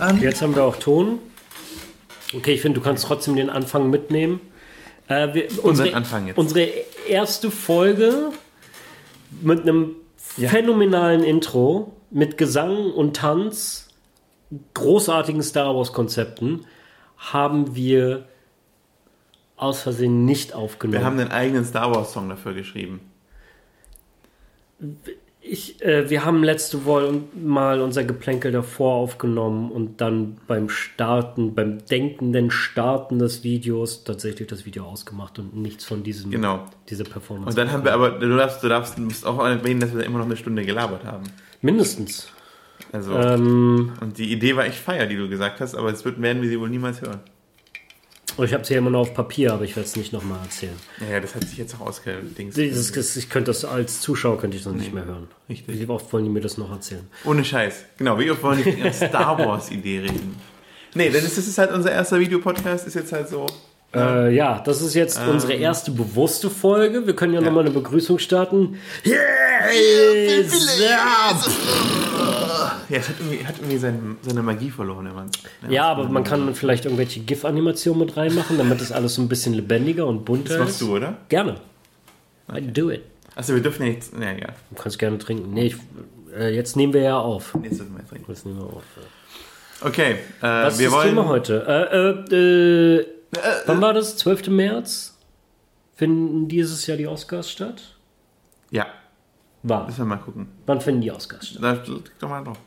an. Jetzt haben wir auch Ton. Okay, ich finde, du kannst trotzdem den Anfang mitnehmen. Äh, wir, unsere, Anfang jetzt. unsere erste Folge mit einem phänomenalen Intro, mit Gesang und Tanz, großartigen Star Wars-Konzepten, haben wir aus Versehen nicht aufgenommen. Wir haben einen eigenen Star Wars Song dafür geschrieben. Ich, äh, wir haben letzte Woche mal unser Geplänkel davor aufgenommen und dann beim Starten, beim denkenden Starten des Videos tatsächlich das Video ausgemacht und nichts von diesem, Genau. dieser Performance. Und dann haben wir aber, du darfst, du darfst, du musst auch erwähnen, dass wir immer noch eine Stunde gelabert haben. Mindestens. Also, Ähm, und die Idee war echt feier, die du gesagt hast, aber jetzt wird, werden wir sie wohl niemals hören. Und ich habe es hier immer noch auf Papier, aber ich werde es nicht nochmal erzählen. Ja, ja, das hat sich jetzt auch ausgedings. Dieses, das, ich könnte das als Zuschauer könnte ich das nicht mehr hören. richtig. Wie oft wollen die mir das noch erzählen? Ohne Scheiß. Genau, wie oft wollen wir nicht über Star Wars Idee reden? Nee, ist das ist halt unser erster Videopodcast, ist jetzt halt so. Äh, ja, das ist jetzt unsere erste bewusste Folge. Wir können ja, nochmal eine Begrüßung starten. Ja, es hat irgendwie, hat irgendwie sein, seine Magie verloren, der Mann. Ja, aber man kann vielleicht irgendwelche GIF-Animationen mit reinmachen, damit das alles so ein bisschen lebendiger und bunter Das machst ist. du, oder? Gerne. I do it. Achso, wir dürfen ja jetzt. Ja, egal. Du kannst gerne trinken. Nee, ich, äh, jetzt nehmen wir ja auf. Jetzt dürfen wir trinken. Jetzt nehmen wir auf. Okay, äh, Was ist wir das wollen. Thema heute? Äh, äh, äh, wann war das? 12. März? Finden dieses Jahr die Oscars statt? Ja, Wann? müssen wir mal gucken. Wann finden die Oscars statt? Da klick doch mal drauf.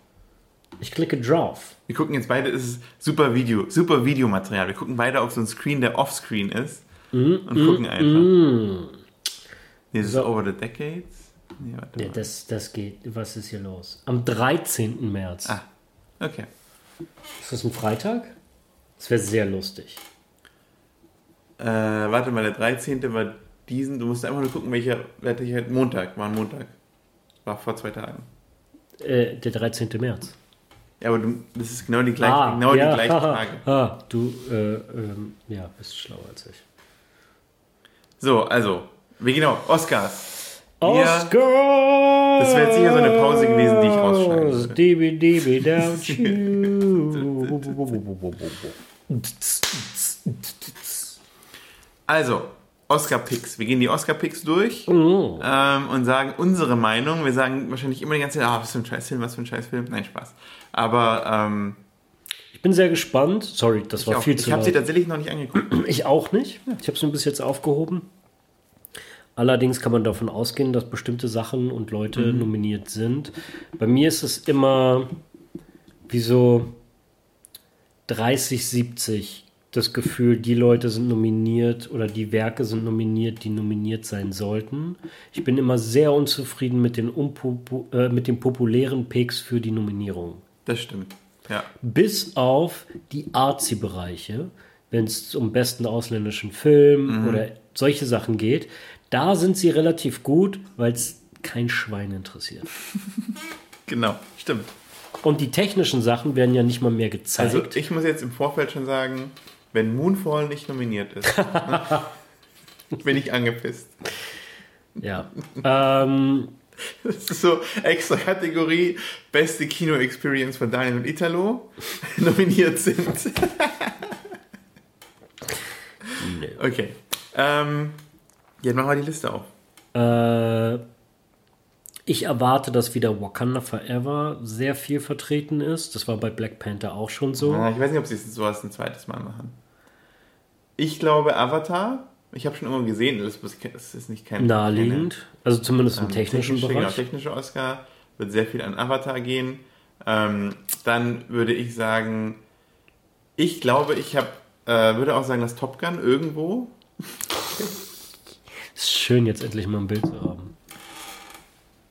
Ich klicke drauf. Wir gucken jetzt beide, es ist super Video, super Videomaterial. Wir gucken beide auf so einen Screen, der offscreen ist. und gucken einfach. Nee, das ist Over the Decades. Nee, warte Ja, mal. das, das geht. Was ist hier los? Am 13. März. Ah, okay. Ist das ein Freitag? Das wäre sehr lustig. Äh, warte mal, der 13. war diesen. Du musst einfach nur gucken, welcher, welcher halt Montag, war ein Montag. War vor zwei Tagen. Äh, der 13. März. Ja, aber du, das ist genau die gleiche, genau ja, die gleiche. Frage. Ah, du, äh, ähm, ja, bist schlauer als ich. So, also, wie genau, Oscars. Oscar! Das wäre jetzt sicher so eine Pause gewesen, die ich rausschneiden würde. Dibi, dibi, down, Also, Oscar-Picks. Wir gehen die Oscar-Picks durch Oh. ähm, und sagen unsere Meinung. Wir sagen wahrscheinlich immer die ganze Zeit, ah, was für ein Scheißfilm, was für ein Scheißfilm. Nein, Spaß. Aber ähm, Ich bin sehr gespannt. Sorry, das war auch- viel zu ich habe sie tatsächlich noch nicht angeguckt. Ich auch nicht. Ich habe es nur bis jetzt aufgehoben. Allerdings kann man davon ausgehen, dass bestimmte Sachen und Leute Mhm. nominiert sind. Bei mir ist es immer wie so 30, 70 das Gefühl, die Leute sind nominiert oder die Werke sind nominiert, die nominiert sein sollten. Ich bin immer sehr unzufrieden mit den, unpopu äh, mit den populären Picks für die Nominierung Das stimmt. Ja. bis auf die Arzi-Bereiche, wenn es um besten ausländischen Film oder solche Sachen geht, da sind sie relativ gut, weil es kein Schwein interessiert. Genau, stimmt. Und die technischen Sachen werden ja nicht mal mehr gezeigt. Also ich muss jetzt im Vorfeld schon sagen, wenn Moonfall nicht nominiert ist, bin ich angepisst. ja. ähm, Das ist so extra Kategorie beste Kino-Experience von Daniel und Italo nominiert sind. Okay. Ähm, jetzt machen wir die Liste auf. äh, ich erwarte, dass wieder Wakanda Forever sehr viel vertreten ist. Das war bei Black Panther auch schon so. Ah, ich weiß nicht, ob sie sowas ein zweites Mal machen. Ich glaube Avatar. Ich habe schon immer gesehen, das ist nicht kein Naheliegend. Also zumindest im keine- technischen technische, Bereich. Genau, technische Oscar wird sehr viel an Avatar gehen. Ähm, dann würde ich sagen, ich glaube, ich habe, äh, würde auch sagen, dass Top Gun irgendwo Ist schön, jetzt endlich mal ein Bild zu haben.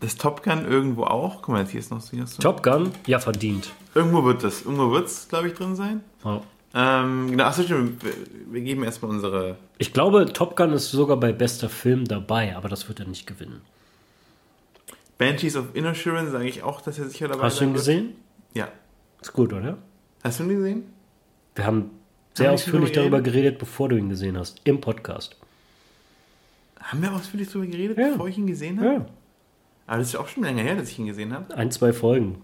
Das Top Gun irgendwo auch. Guck mal, jetzt hier ist noch, noch. Top Gun? Ja, verdient. Irgendwo wird das. Irgendwo wird es, glaube ich, drin sein. Ja. Ähm, genau, achso, stimmt. Wir, geben erstmal unsere. Ich glaube, Top Gun ist sogar bei bester Film dabei, aber das wird er nicht gewinnen. Banshees of Inisherin sage ich auch, dass er sicher dabei Hast du ihn gesehen? Ja. Ist gut, oder? Hast du ihn gesehen? Wir haben sehr Haben ausführlich darüber darüber geredet, bevor du ihn gesehen hast. Im Podcast. Haben wir ausführlich darüber geredet, Ja. bevor ich ihn gesehen habe? Ja. Aber das ist ja auch schon länger her, dass ich ihn gesehen habe. Ein, zwei Folgen.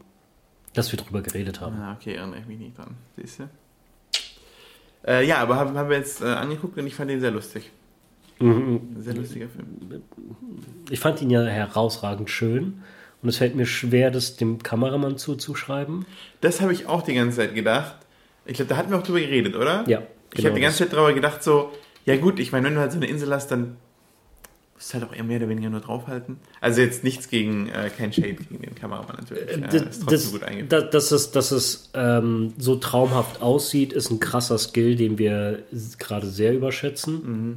Dass wir drüber geredet haben. Ah, okay, erinnere ich mich nicht dran. Siehst du? Äh, ja, aber haben, haben wir jetzt äh, angeguckt und ich fand den sehr lustig. Mhm. Sehr lustiger Film. Ich fand ihn ja herausragend schön. Und es fällt mir schwer, das dem Kameramann zuzuschreiben. Das habe ich auch die ganze Zeit gedacht. Ich glaube, da hatten wir auch drüber geredet, oder? Ja. Ich habe die ganze Zeit drüber gedacht, so, ja gut, ich meine, wenn du halt so eine Insel hast, dann musst halt auch eher mehr oder weniger nur draufhalten. Also jetzt nichts gegen, äh, kein Shade gegen den Kameramann natürlich. Äh, das, ist trotzdem das, gut eingebaut. da- dass es, dass es ähm, so traumhaft aussieht, ist ein krasser Skill, den wir gerade sehr überschätzen. Mhm.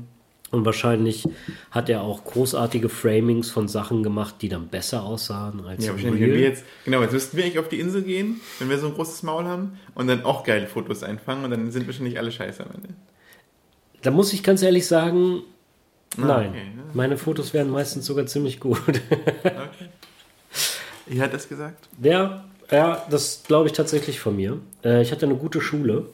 Und wahrscheinlich hat er auch großartige Framings von Sachen gemacht, die dann besser aussahen als Ja, wahrscheinlich, wenn Real. wir jetzt, genau, jetzt müssten wir eigentlich auf die Insel gehen, wenn wir so ein großes Maul haben und dann auch geile Fotos einfangen und dann sind wahrscheinlich alle scheiße am Ende. Da muss ich ganz ehrlich sagen, nein. okay. Meine Fotos werden meistens sogar ziemlich gut. Okay. Wer hat das gesagt? ja, ja, das glaube ich tatsächlich von mir. Äh, ich hatte eine gute Schule.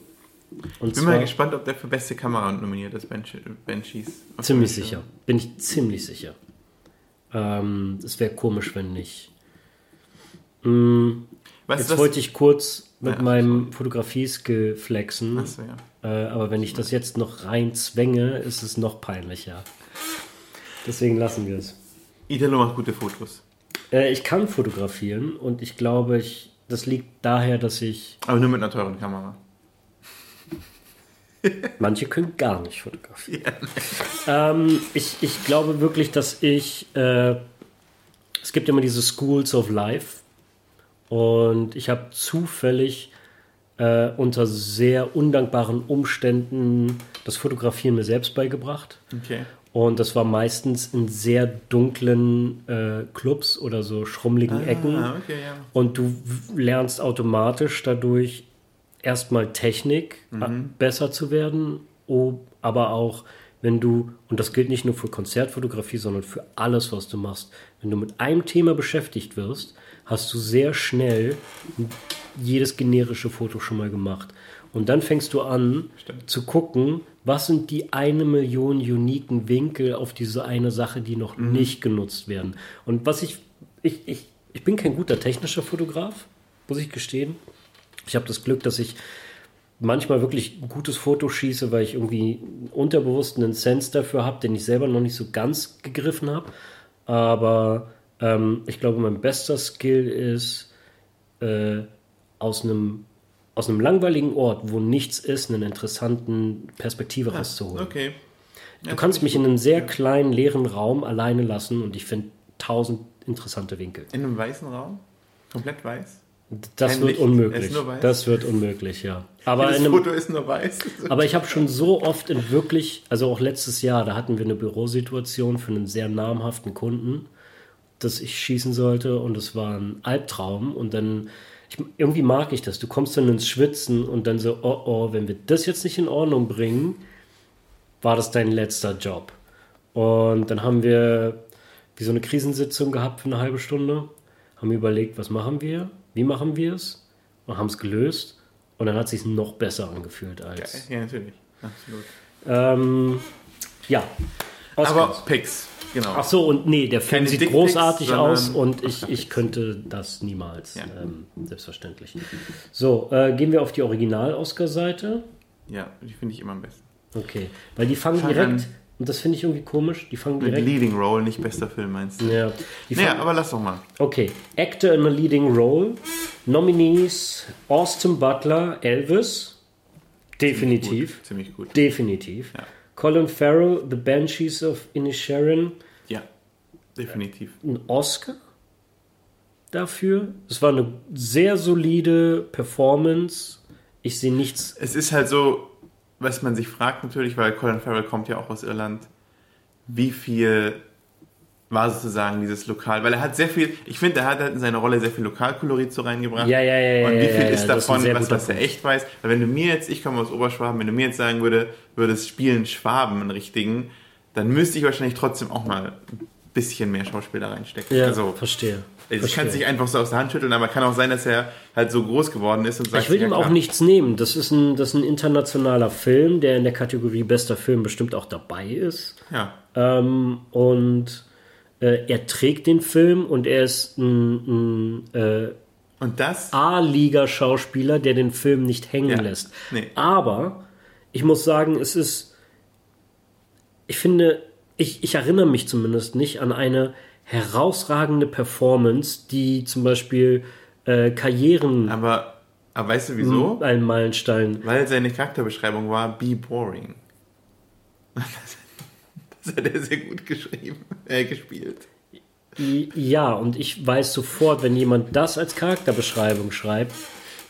Und Bin mal zwar gespannt, ob der für beste Kamera nominiert ist, Bench Banshees. ziemlich sicher. Bin ich ziemlich sicher. Ähm, es wäre komisch, wenn nicht. Mm, Weißt Jetzt was? wollte ich kurz mit Ja, meinem Fotografie-Skill flexen. Achso, ja. Äh, aber wenn ich das jetzt noch rein zwänge, ist es noch peinlicher. Deswegen lassen wir es. Italo macht gute Fotos. Äh, ich kann fotografieren und ich glaube, ich, das liegt daher, dass ich. Aber nur mit einer teuren Kamera. Manche können gar nicht fotografieren. ähm, ich, ich glaube wirklich, dass ich. Äh, es gibt immer diese Schools of Life. Und ich habe zufällig äh, unter sehr undankbaren Umständen das Fotografieren mir selbst beigebracht. Okay. Und das war meistens in sehr dunklen äh, Clubs oder so schrummeligen Ecken. Ah, okay, ja. Und du lernst automatisch dadurch erstmal Technik äh, besser zu werden, aber auch wenn du, und das gilt nicht nur für Konzertfotografie, sondern für alles, was du machst, wenn du mit einem Thema beschäftigt wirst, hast du sehr schnell jedes generische Foto schon mal gemacht. Und dann fängst du an Stimmt. zu gucken, was sind die eine Million uniken Winkel auf diese eine Sache, die noch nicht genutzt werden. Und was ich, ich, ich, ich bin kein guter technischer Fotograf, muss ich gestehen. Ich habe das Glück, dass ich manchmal wirklich ein gutes Foto schieße, weil ich irgendwie unterbewusst einen Sense dafür habe, den ich selber noch nicht so ganz gegriffen habe. Aber ähm, ich glaube, mein bester Skill ist, äh, aus einem aus einem langweiligen Ort, wo nichts ist, einen interessanten Perspektive rauszuholen. Okay. Ja, Du kannst mich in einem sehr kleinen, leeren Raum alleine lassen und ich finde tausend interessante Winkel. In einem weißen Raum? Komplett weiß? Das Kein wird Licht, unmöglich. es ist nur weiß? Das wird unmöglich, ja. Aber, das in einem, Foto ist nur weiß. aber ich habe schon so oft in wirklich, also auch letztes Jahr, da hatten wir eine Bürosituation für einen sehr namhaften Kunden, dass ich schießen sollte und es war ein Albtraum und dann ich, irgendwie mag ich das. Du kommst dann ins Schwitzen und dann so, oh oh, wenn wir das jetzt nicht in Ordnung bringen, war das dein letzter Job. Und dann haben wir wie so eine Krisensitzung gehabt für eine halbe Stunde, haben überlegt, was machen wir, wie machen wir es und haben es gelöst. Und dann hat es sich noch besser angefühlt als. Ja, natürlich. Absolut. Ähm, ja. Aber Oscars. Genau. Ach so, und nee, der Film Keine sieht Dickpics, großartig aus und ich, ich könnte das niemals. Ja. Ähm, selbstverständlich. So, äh, gehen wir auf die Original-Oscar-Seite. Ja, die finde ich immer am besten. Okay, weil die fangen Fang direkt, und das finde ich irgendwie komisch, die fangen Mit direkt. Leading Role, nicht bester Film, meinst du? Ja, Naja, aber lass doch mal. okay, Actor in a Leading Role. Nominees: Austin Butler, Elvis. Definitiv. Gut, ziemlich gut. Definitiv. Ja. Colin Farrell, The Banshees of Inisherin. Ja, definitiv. ein Oscar dafür. Es war eine sehr solide Performance. Ich sehe nichts. Es ist halt so, was man sich fragt natürlich, weil Colin Farrell kommt ja auch aus Irland, wie viel war sozusagen dieses Lokal, weil er hat sehr viel, ich finde, er hat halt in seine Rolle sehr viel Lokalkolorit so reingebracht. Ja, ja, ja, ja. Und wie ja, viel ja, ist ja, das davon, sehr was, was er echt weiß? Weil wenn du mir jetzt, ich komme aus Oberschwaben, wenn du mir jetzt sagen würde, würdest spielen Schwaben einen richtigen, dann müsste ich wahrscheinlich trotzdem auch mal ein bisschen mehr Schauspieler reinstecken. Ja, also, verstehe. ich kann es nicht einfach so aus der Hand schütteln, aber kann auch sein, dass er halt so groß geworden ist und sagt, Ich will ja, ihm auch klar. nichts nehmen. Das ist, ein, das ist ein internationaler Film, der in der Kategorie bester Film bestimmt auch dabei ist. Ja, Ähm, und äh, er trägt den Film und er ist ein, ein äh, A-Liga-Schauspieler, der den Film nicht hängen Ja. lässt. Nee. Aber ich muss sagen, es ist. Ich finde, ich, ich erinnere mich zumindest nicht an eine herausragende Performance, die zum Beispiel äh, Karrieren aber, aber weißt du wieso? einen Meilenstein. Weil seine Charakterbeschreibung war Be Boring. Das hat er sehr gut geschrieben, äh, gespielt. Ja, und ich weiß sofort, wenn jemand das als Charakterbeschreibung schreibt,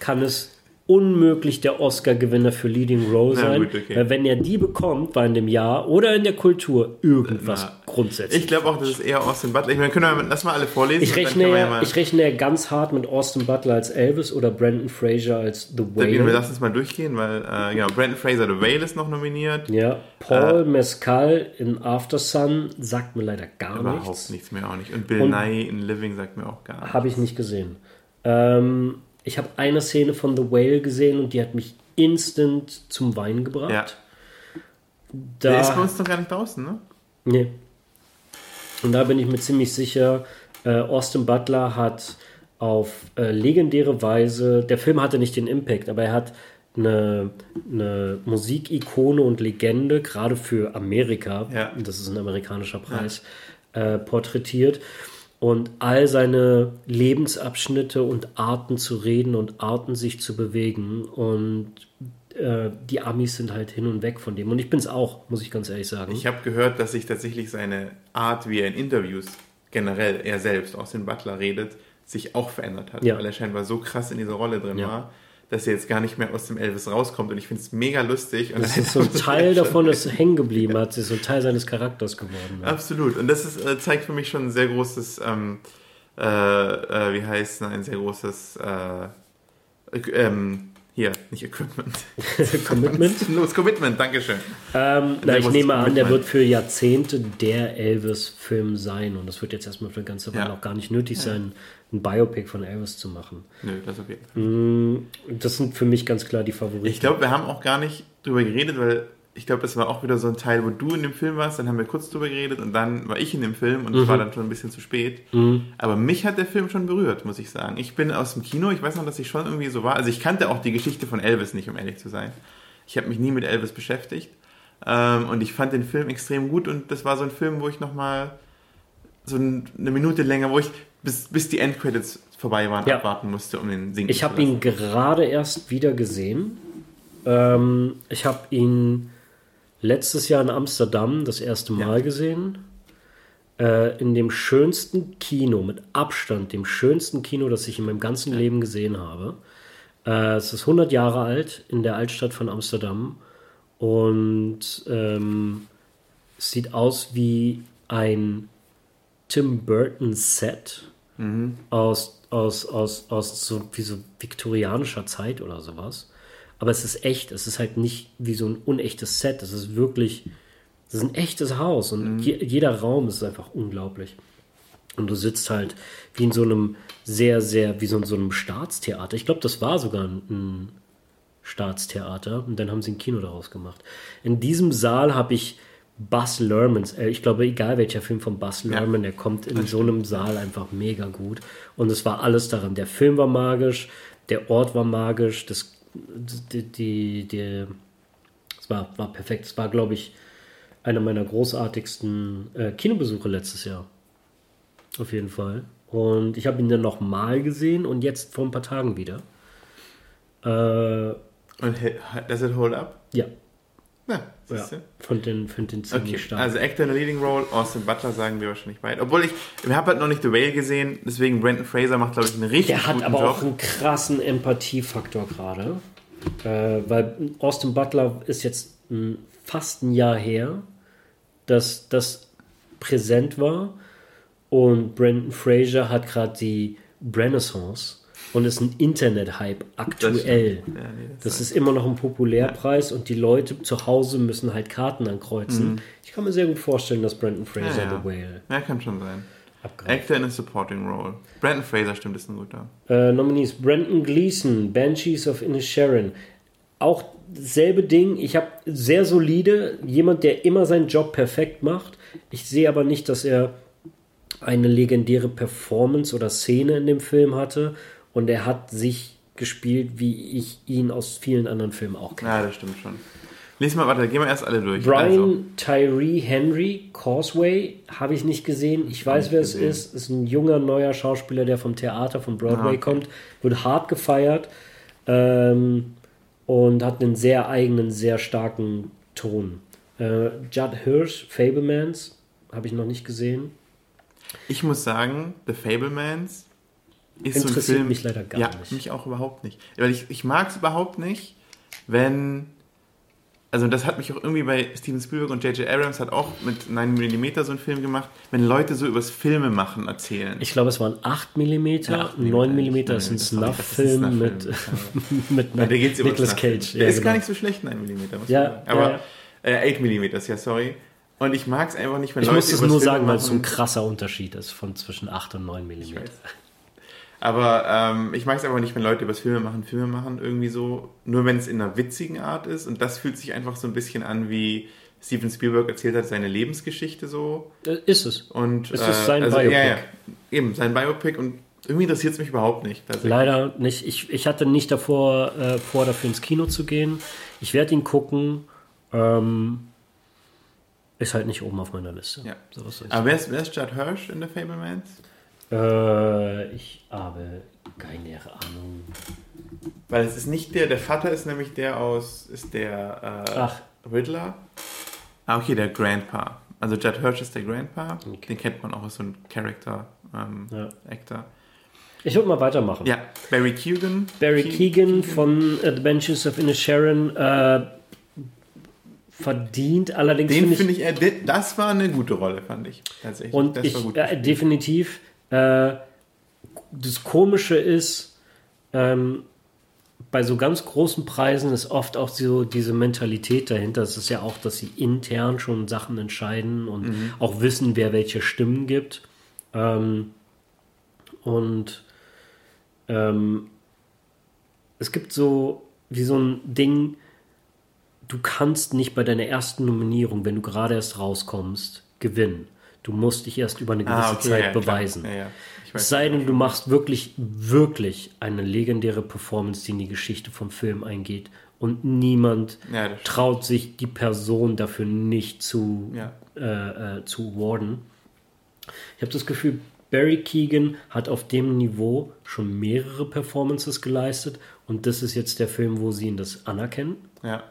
kann es unmöglich der Oscar-Gewinner für Leading Role sein. gut, okay. Weil wenn er die bekommt, war in dem Jahr oder in der Kultur irgendwas Na, grundsätzlich. Ich glaube auch, das ist eher Austin Butler. Ich meine, können wir lass mal alle vorlesen. Ich rechne, wir ja, ich rechne ja ganz hart mit Austin Butler als Elvis oder Brandon Fraser als The wir Whale. lassen es mal durchgehen, weil äh, genau, Brandon Fraser The Whale ist noch nominiert. Ja, Paul Äh. Mescal in After Sun sagt mir leider gar Überhaupt nichts. nichts mehr auch nicht. Und Bill Und- Nye in Living sagt mir auch gar nichts. Habe ich nicht gesehen. Ähm, ich habe eine Szene von The Whale gesehen und die hat mich instant zum Weinen gebracht. Ja. Der ist bei Da, uns noch gar nicht draußen, ne? nee. Und da bin ich mir ziemlich sicher, äh, Austin Butler hat auf äh, legendäre Weise, der Film hatte nicht den Impact, aber er hat eine, eine Musikikone und Legende, gerade für Amerika, Ja. das ist ein amerikanischer Preis, äh, porträtiert. Und all seine Lebensabschnitte und Arten zu reden und Arten sich zu bewegen. Und äh, die Amis sind halt hin und weg von dem. Und ich bin es auch, muss ich ganz ehrlich sagen. Ich habe gehört, dass sich tatsächlich seine Art, wie er in Interviews generell, er selbst, aus den Butler redet, sich auch verändert hat. Ja. Weil er scheinbar so krass in dieser Rolle drin Ja. war, dass er jetzt gar nicht mehr aus dem Elvis rauskommt. Und ich finde es mega lustig. Und das ist so ein Teil davon, ist hängen geblieben hat, ist so ein Teil seines Charakters geworden. Ja. Absolut. Und das ist, äh, zeigt für mich schon ein sehr großes, ähm, äh, äh, wie heißt es, ein sehr großes, äh, äh, ähm, hier, nicht Equipment. Commitment. Los, Commitment, Dankeschön. Ähm, na, ich nehme an, der wird für Jahrzehnte der Elvis-Film sein. Und das wird jetzt erstmal für eine ganze Weile Ja. auch gar nicht nötig sein, ein Biopic von Elvis zu machen. Nö, das auf jeden Fall. Das sind für mich ganz klar die Favoriten. Ich glaube, wir haben auch gar nicht drüber geredet, weil ich glaube, das war auch wieder so ein Teil, wo du in dem Film warst, dann haben wir kurz drüber geredet und dann war ich in dem Film und es war dann schon ein bisschen zu spät. Aber mich hat der Film schon berührt, muss ich sagen. Ich bin aus dem Kino, ich weiß noch, dass ich schon irgendwie so war. Also ich kannte auch die Geschichte von Elvis nicht, um ehrlich zu sein. Ich habe mich nie mit Elvis beschäftigt. Ähm, und ich fand den Film extrem gut und das war so ein Film, wo ich nochmal so ein- eine Minute länger, wo ich bis, bis die Endcredits vorbei waren, Ja. abwarten musste, um den singen Ich zu habe lassen. ihn gerade erst wieder gesehen. Ähm, ich habe ihn letztes Jahr in Amsterdam das erste Mal gesehen. Äh, in dem schönsten Kino, mit Abstand dem schönsten Kino, das ich in meinem ganzen Leben gesehen habe. Äh, es ist 100 Jahre alt in der Altstadt von Amsterdam und ähm, es sieht aus wie ein Tim Burton Set aus, aus, aus, aus so, wie so viktorianischer Zeit oder sowas. Aber es ist echt, es ist halt nicht wie so ein unechtes Set. Es ist wirklich, es ist ein echtes Haus und je, jeder Raum ist einfach unglaublich. Und du sitzt halt wie in so einem sehr, sehr, wie so in so einem Staatstheater. Ich glaube, das war sogar ein, ein Staatstheater und dann haben sie ein Kino daraus gemacht. In diesem Saal habe ich Buzz Lermans, äh, ich glaube, egal welcher Film von Buzz Lerman, der kommt in so einem Saal einfach mega gut. Und es war alles daran. Der Film war magisch, der Ort war magisch, das, die, die, die es war, war perfekt. Es war, glaube ich, einer meiner großartigsten äh, Kinobesuche letztes Jahr. Auf jeden Fall. Und ich habe ihn dann nochmal gesehen und jetzt vor ein paar Tagen wieder. Äh, Und does it hold up? ja, Ja, ja. siehst du? Fand den, fand den ziemlich Okay, stark. also Actor in a Leading Role, Austin Butler sagen wir wahrscheinlich beide. Obwohl ich, ich habe halt noch nicht The Whale gesehen, deswegen Brandon Fraser macht, glaube ich, einen richtig Der hat guten aber Job. auch einen krassen Empathiefaktor gerade. Äh, weil Austin Butler ist jetzt ein, fast ein Jahr her, dass das präsent war. Und Brandon Fraser hat gerade die Renaissance und ist ein Internet-Hype aktuell. Ja, nee, das Das ist immer noch ein Populärpreis und die Leute zu Hause müssen halt Karten ankreuzen. Ich kann mir sehr gut vorstellen, dass Brandon Fraser Mhm. Ja, ja. The Whale ja, kann schon sein. abgreift. Actor in a Supporting Role. Brandon Fraser stimmt, ist ein guter. Äh, Nominees Brandon Gleason, Banshees of Inisherin. Auch selbe Ding. Ich habe sehr solide, jemand, der immer seinen Job perfekt macht. Ich sehe aber nicht, dass er eine legendäre Performance oder Szene in dem Film hatte. Und er hat sich gespielt, wie ich ihn aus vielen anderen Filmen auch kenne. Ja, das stimmt schon. Lies mal, warte, gehen wir erst alle durch. Brian Also, Tyree Henry, Causeway, habe ich nicht gesehen. Ich weiß, wer es gesehen. ist. Ist ein junger, neuer Schauspieler, der vom Theater, von Broadway Ah, okay. kommt. Wird hart gefeiert ähm, und hat einen sehr eigenen, sehr starken Ton. Äh, Judd Hirsch, Fablemans, habe ich noch nicht gesehen. ich muss sagen, The Fablemans ist so ein Interessiert Film. mich leider gar ja, nicht. mich auch überhaupt nicht. Weil ich, ich mag es überhaupt nicht, wenn. Also, das hat mich auch irgendwie bei Steven Spielberg und J.J. Abrams hat auch mit 9mm so einen Film gemacht, wenn Leute so übers Filme machen erzählen. Ich glaube, es waren 8 mm, Ja, 8 9 mm Millimeter, ist ein Snuff-Film mit, mit Ja, geht's über Nicolas. Cage. Der Ja, ist gar genau. nicht so schlecht, 9 mm. Muss Ja, man sagen. Aber äh, 8 mm, ja, sorry. Und ich mag es einfach nicht, wenn Ich Leute muss es nur sagen, weil es so ein krasser Unterschied ist von zwischen 8 und 9 mm. Aber ähm, ich mag es einfach nicht, wenn Leute übers Filme machen, Filme machen, irgendwie so. Nur wenn es in einer witzigen Art ist. Und das fühlt sich einfach so ein bisschen an, wie Steven Spielberg erzählt hat, seine Lebensgeschichte so. Äh, Ist es. Und, Es ist sein also, Biopic. Ja, ja, eben, sein Biopic. Und irgendwie interessiert es mich überhaupt nicht. Leider nicht. Ich, ich hatte nicht davor äh, vor, dafür ins Kino zu gehen. Ich werde ihn gucken. Ähm, ist halt nicht oben auf meiner Liste. Ja. So Aber wer ist, wer ist Judd Hirsch in The Fablemans? Äh, ich habe keine Ahnung. Weil es ist nicht der, der Vater ist nämlich der aus, ist der äh, Ach. Riddler. Ah, okay, der Grandpa. Also Judd Hirsch ist der Grandpa. Okay. Den kennt man auch als so ein Character ähm, Ja. Actor. Ich würde mal weitermachen. Ja, Barry Keoghan. Barry Ke- Keegan von Adventures of Inisherin äh, verdient allerdings Den finde finde ich, äh, das war eine gute Rolle, fand ich. Tatsächlich. Und das ich, war gut. äh, definitiv, äh, das Komische ist, ähm, bei so ganz großen Preisen ist oft auch so diese Mentalität dahinter. Es ist ja auch, dass sie intern schon Sachen entscheiden und Mhm. auch wissen, wer welche Stimmen gibt. Ähm, und ähm, es gibt so wie so ein Ding, du kannst nicht bei deiner ersten Nominierung, wenn du gerade erst rauskommst, gewinnen. Du musst dich erst über eine gewisse ah, okay, Zeit ja, beweisen. Ja, ja. Weiß, Es sei denn, du machst wirklich, wirklich eine legendäre Performance, die in die Geschichte vom Film eingeht und niemand traut sich die Person dafür nicht zu, äh, äh, zu awarden. Ich habe das Gefühl, Barry Keegan hat auf dem Niveau schon mehrere Performances geleistet und das ist jetzt der Film, wo sie ihn das anerkennen. ja.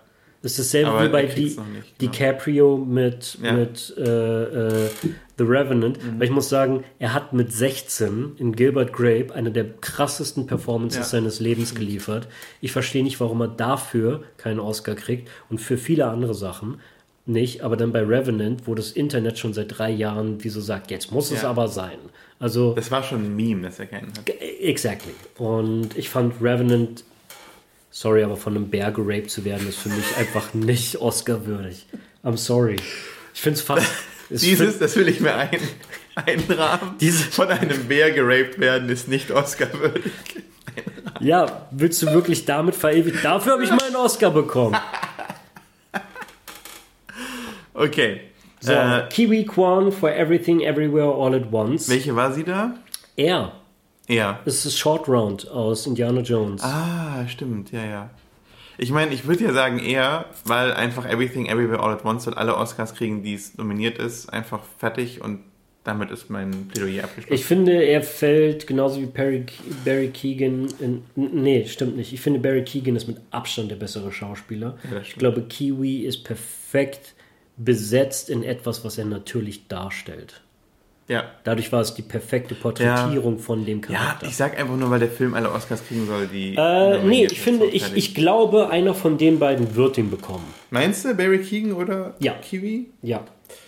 Das ist dasselbe Aber wie bei Di nicht, genau. DiCaprio mit, Ja. mit äh, äh, The Revenant. Mhm. Weil ich muss sagen, er hat mit 16 in Gilbert Grape eine der krassesten Performances Ja. seines Lebens geliefert. Ich verstehe nicht, warum er dafür keinen Oscar kriegt und für viele andere Sachen nicht. Aber dann bei Revenant, wo das Internet schon seit drei Jahren wie so sagt, jetzt muss es Ja. aber sein. Also Das war schon ein Meme, das er kennen hat. Exactly. Und ich fand Revenant, sorry, aber von einem Bär geraped zu werden, ist für mich einfach nicht Oscar-würdig. I'm sorry. Ich finde es fast. es Dieses, das will ich mir ein, einrahmen. Diese- Von einem Bär geraped werden ist nicht Oscar-würdig. ja, willst du wirklich damit verewigt? Dafür habe ich meinen Oscar bekommen. Okay. So, Äh, Kiwi Kwan for Everything Everywhere All at Once. welche war sie da? Er. Ja. Das ist Short Round aus Indiana Jones. Ah, stimmt, ja, ja. Ich meine, ich würde ja sagen eher, weil einfach Everything Everywhere All at Once soll alle Oscars kriegen, die es nominiert ist, einfach fertig und damit ist mein Plädoyer abgeschlossen. Ich finde, er fällt genauso wie Barry, Barry Keegan in. Nee, stimmt nicht. Ich finde, Barry Keegan ist mit Abstand der bessere Schauspieler. Ja, ich glaube, Kiwi ist perfekt besetzt in etwas, was er natürlich darstellt. Ja. Dadurch war es die perfekte Porträtierung von dem Ja, Charakter. ich sag einfach nur, weil der Film alle Oscars kriegen soll, die. äh, nee, ich finde, ich, ich glaube, einer von den beiden wird ihn bekommen. Meinst du Barry Keegan oder Ja. Kiwi? Ja.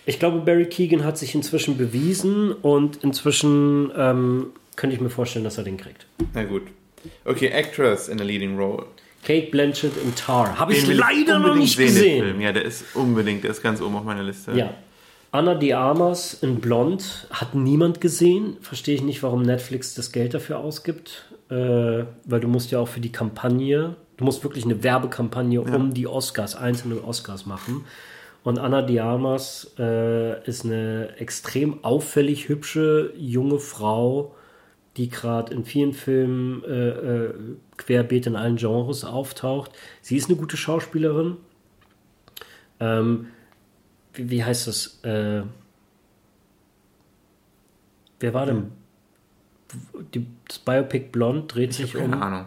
Ich glaube, Barry Keegan hat sich inzwischen bewiesen und inzwischen ähm, könnte ich mir vorstellen, dass er den kriegt. Na gut. Okay, Actress in a leading role. Kate Blanchett in Tar. Habe ich leider noch nicht sehen, gesehen. Film. Ja, der ist unbedingt, der ist ganz oben auf meiner Liste. Ja. Anna de Armas in Blond hat niemand gesehen. Verstehe ich nicht, warum Netflix das Geld dafür ausgibt. Äh, weil du musst ja auch für die Kampagne, du musst wirklich eine Werbekampagne um die Oscars, einzelne Oscars machen. Und Anna de Armas äh, ist eine extrem auffällig hübsche junge Frau, die gerade in vielen Filmen äh, äh, querbeet in allen Genres auftaucht. Sie ist eine gute Schauspielerin. Ähm, wie, wie heißt das? Äh, wer war denn? Die, das Biopic Blond dreht Ich sich keine um Ahnung.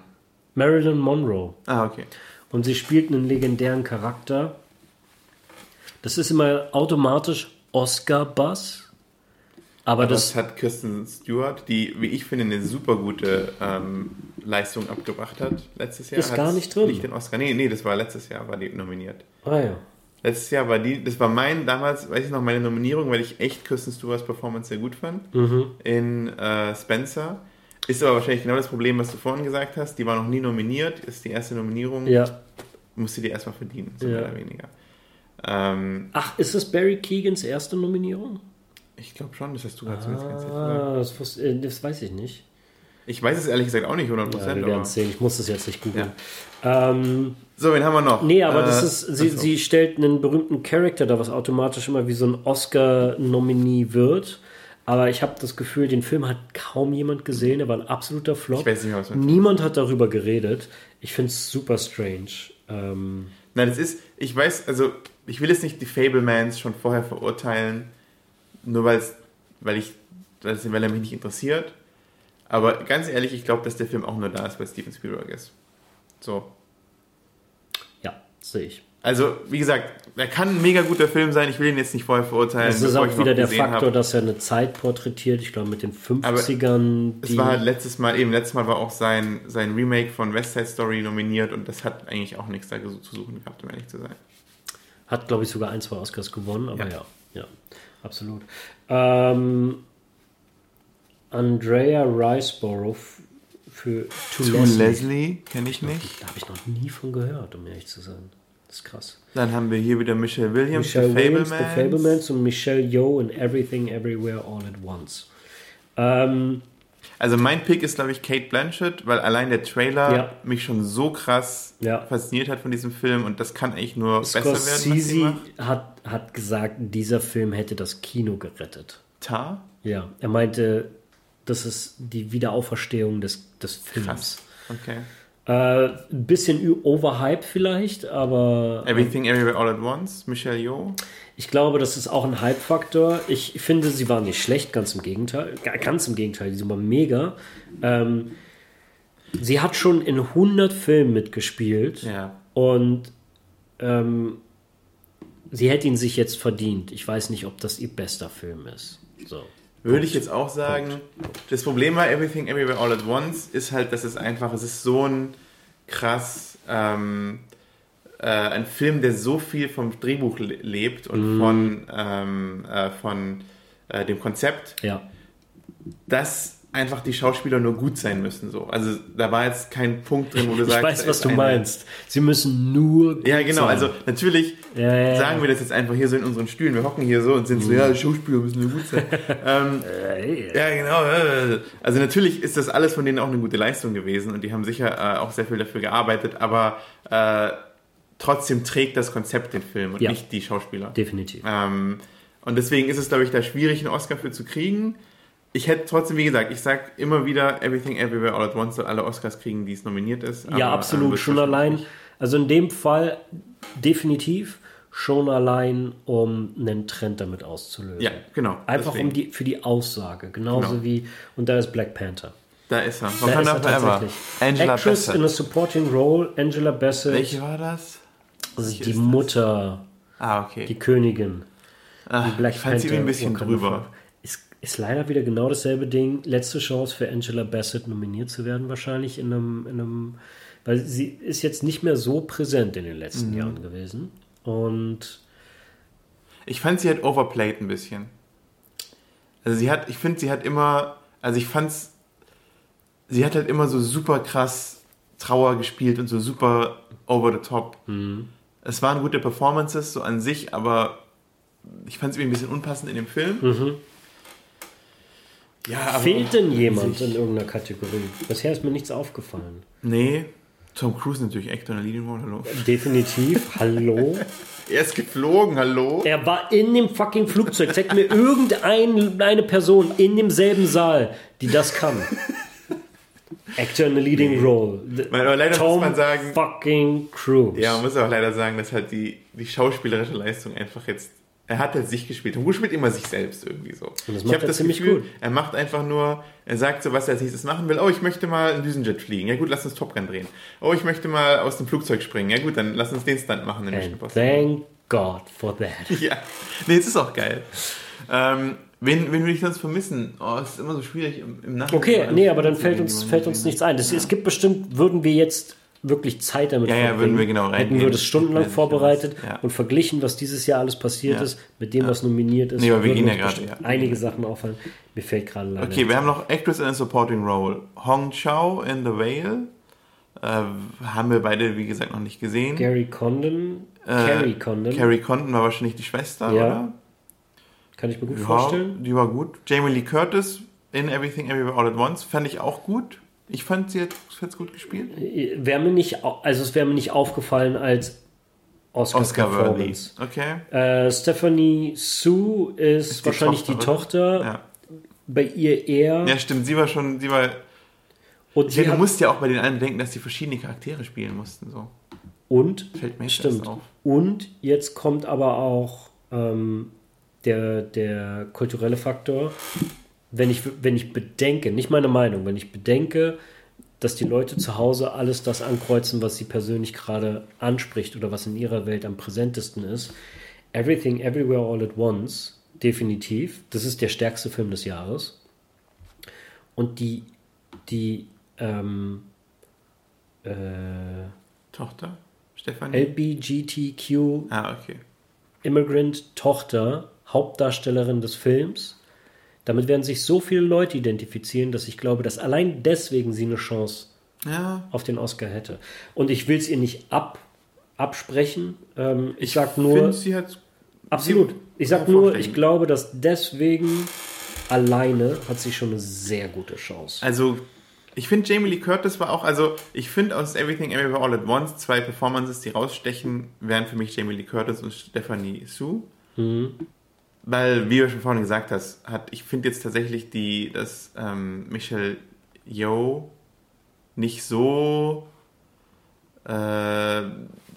Marilyn Monroe. Ah, okay. Und sie spielt einen legendären Charakter. Das ist immer automatisch Oscar-Bass. Aber Aber das, das hat Kirsten Stewart, die, wie ich finde, eine super gute ähm, Leistung abgebracht hat letztes Jahr. Ist Hat's gar nicht drin. Nicht den Oscar. Nee, nee, das war letztes Jahr, war die nominiert. Ah ja. Letztes Jahr war die, das war mein, damals, weiß ich noch, meine Nominierung, weil ich echt Kirsten Stewarts Performance sehr gut fand. Mhm. In äh, Spencer. Ist aber wahrscheinlich genau das Problem, was du vorhin gesagt hast. Die war noch nie nominiert, ist die erste Nominierung, Ja. musste die erstmal verdienen, so Ja. mehr oder weniger. Ähm, Ach, ist es Barry Keegans erste Nominierung? ich glaube schon, das hast du gerade zumindest ganz ehrlich gesagt. Ah, das, wusste- äh, das weiß ich nicht. Ich weiß es ehrlich gesagt auch nicht 100%. Ja, wir werden es sehen. Ich muss das jetzt nicht googeln. Ähm, so, wen haben wir noch? nee, aber Äh, das ist, sie, sie stellt einen berühmten Charakter da, was automatisch immer wie so ein Oscar-Nominee wird. Aber ich habe das Gefühl, den Film hat kaum jemand gesehen. Er war ein absoluter Flop. Ich weiß nicht was man. Niemand hat darüber geredet. Ich finde es super strange. Ähm, Nein, das ist, ich weiß, also, ich will jetzt nicht die Fablemans schon vorher verurteilen, nur weil ich, weil es- weil er mich nicht interessiert. Aber ganz ehrlich, ich glaube, dass der Film auch nur da ist, weil Steven Spielberg ist. So. ja, sehe ich. Also, wie gesagt, er kann ein mega guter Film sein. Ich will ihn jetzt nicht vorher verurteilen. Es ist auch wieder der Faktor, hab. dass er eine Zeit porträtiert. Ich glaube, mit den 50ern. Es war halt letztes Mal, eben letztes Mal war auch sein, sein Remake von West Side Story nominiert und das hat eigentlich auch nichts da zu suchen gehabt, um ehrlich zu sein. Hat, glaube ich, sogar ein, zwei Oscars gewonnen, aber ja, Ja. ja, absolut. Ähm, Andrea Riceborough für To, Leslie. kenne ich nicht. Da habe ich noch nie von gehört, um ehrlich zu sein. Das ist krass. Dann haben wir hier wieder Michelle Williams, Michelle The Williams, The Fablemans. Fablemans und Michelle Yeoh in Everything Everywhere All at Once. Ähm, Also mein Pick ist, glaube ich, Kate Blanchett, weil allein der Trailer Ja. mich schon so krass Ja. fasziniert hat von diesem Film und das kann eigentlich nur besser werden, was sie Scorsese macht. hat, hat gesagt, dieser Film hätte das Kino gerettet. Tar? Ja, er meinte, das ist die Wiederauferstehung des, des Films. Okay. Äh, ein bisschen overhyped vielleicht, aber Everything Everywhere All at Once, Michelle Yeoh. ich glaube, das ist auch ein Hype-Faktor. Ich finde, sie war nicht schlecht, ganz im Gegenteil. Ga- Ganz im Gegenteil, sie war mega. Ähm, sie hat schon in 100 Filmen mitgespielt Ja. und ähm, sie hätte ihn sich jetzt verdient. Ich weiß nicht, ob das ihr bester Film ist. So. Würde ich jetzt auch sagen. Das Problem bei Everything Everywhere All at Once ist halt, dass es einfach, es ist so ein krass, ähm, äh, ein Film, der so viel vom Drehbuch le lebt und von, ähm, äh, von äh, dem Konzept, Ja. dass einfach die Schauspieler nur gut sein müssen. So. Also da war jetzt kein Punkt drin, wo du Ich sagst, weiß, da was ist du eine- meinst. Sie müssen nur. gut Ja, genau. sein. Also natürlich Ja, ja, ja. sagen wir das jetzt einfach hier so in unseren Stühlen. Wir hocken hier so und sind so, ja, die Schauspieler müssen nur gut sein. ähm, Äh, Ja, genau. äh, Also natürlich ist das alles von denen auch eine gute Leistung gewesen und die haben sicher äh, auch sehr viel dafür gearbeitet, aber äh, trotzdem trägt das Konzept den Film und Ja. nicht die Schauspieler. Definitiv. Ähm, und deswegen ist es, glaube ich, da schwierig, einen Oscar für zu kriegen. Ich hätte trotzdem, wie gesagt, ich sag immer wieder, Everything Everywhere All at Once soll alle Oscars kriegen, die es nominiert ist. ja, aber, absolut. ähm, schon allein. Also in dem Fall definitiv schon allein, um einen Trend damit auszulösen. Ja, genau. Einfach deswegen. um die, für die Aussage. Genauso Genau. wie. Und da ist Black Panther. Da ist er. Da Wakanda er Forever. Angela Actress in a Bassett. supporting role, Angela Bassett. Welche war das? Also die ist das? Mutter, Ah, okay. die Königin. Ah, Die Black ich fand sie irgendwie ein bisschen drüber. Ist, leider wieder genau dasselbe Ding. Letzte Chance für Angela Bassett nominiert zu werden, wahrscheinlich in einem, in einem. Weil sie ist jetzt nicht mehr so präsent in den letzten Mhm. Jahren gewesen. Und Ich fand sie halt overplayed ein bisschen. Also sie hat, ich finde, sie hat immer, also ich fand's, sie hat halt immer so super krass Trauer gespielt und so super over the top. Mhm. Es waren gute Performances so an sich, aber ich fand irgendwie ein bisschen unpassend in dem Film. Ja, fehlt denn an jemand in irgendeiner Kategorie? Bisher ist mir nichts aufgefallen. Nee. Tom Cruise natürlich Actor in der Leading Role, hallo. Definitiv. Hallo. Er ist geflogen, hallo. Er war in dem fucking Flugzeug. Zeig mir irgendeine Person in demselben Saal, die das kann. Actor in a leading role. Weil, aber leider Tom muss man sagen, fucking Cruise. ja, man muss auch leider sagen, dass halt die, die schauspielerische Leistung einfach jetzt, er hat halt sich gespielt. Cruise spielt immer sich selbst irgendwie so. Und das ich macht habe er das ziemlich Gefühl, gut. er macht einfach nur, er sagt so, was er als nächstes machen will. Oh, ich möchte mal einen Düsenjet fliegen. Ja gut, lass uns Top Gun drehen. Oh, ich möchte mal aus dem Flugzeug springen. Ja gut, dann lass uns den Stunt machen in And thank God for that. Ja, nee, es ist auch geil. Ähm, wen, wen würde ich sonst vermissen? Oh, es ist immer so schwierig im, im Nachhinein. Okay, nee, aber dann fällt uns, fällt uns nichts ein. Das, Es gibt bestimmt, würden wir jetzt wirklich Zeit damit Ja, ja, würden wir genau Hätten reingehen. wir das stundenlang Hätten vorbereitet ja. und verglichen, was dieses Jahr alles passiert Ja. ist, mit dem, was nominiert ist. Nee, aber wir gehen ja gerade. Einige Sachen auffallen. Mir fällt gerade leider Okay, wir haben noch Actress in a Supporting Role. Hong Chow in The Whale. Äh, haben wir beide, wie gesagt, noch nicht gesehen. Gary Condon. Äh, Carrie Condon. Carrie Condon war wahrscheinlich die Schwester, Ja, oder? Kann ich mir gut vorstellen. die war gut. Jamie Lee Curtis in Everything Everywhere All at Once fand ich auch gut. Ich fand, sie hat es gut gespielt. Wäre mir nicht, also es wäre mir nicht aufgefallen als Oscar, Oscar Worthy. Okay. Äh, Stephanie Sue ist, Ist die wahrscheinlich Tochter, die Tochter. Ja. Bei ihr eher. ja, stimmt. Sie war schon, sie war. und, sie meine, du musst ja auch bei den allen denken, dass die verschiedene Charaktere spielen mussten. So. und Fällt mir jetzt Stimmt. auf. Und jetzt kommt aber auch ähm, der, der kulturelle Faktor. Wenn ich, wenn ich bedenke, nicht meine Meinung, wenn ich bedenke, dass die Leute zu Hause alles das ankreuzen, was sie persönlich gerade anspricht oder was in ihrer Welt am präsentesten ist. Everything, Everywhere, All at Once, definitiv. Das ist der stärkste Film des Jahres. Und die, die ähm, äh, Tochter? Stefanie? LBGTQ ah, okay. Immigrant Tochter, Hauptdarstellerin des Films. Damit werden sich so viele Leute identifizieren, dass ich glaube, dass allein deswegen sie eine Chance Ja. auf den Oscar hätte. Und ich will es ihr nicht ab, absprechen. Ähm, ich, sag finde, nur, sie hat. absolut. Ich sag kann nur, vorstellen. ich glaube, dass deswegen alleine hat sie schon eine sehr gute Chance. Also, ich finde, Jamie Lee Curtis war auch. Also, ich finde aus Everything Everywhere All at Once zwei Performances, die rausstechen, wären für mich Jamie Lee Curtis und Stephanie Sue. Mhm. Weil, wie du schon vorhin gesagt hast, hat, ich finde jetzt tatsächlich die, dass ähm, Michelle Yeoh nicht so. Äh,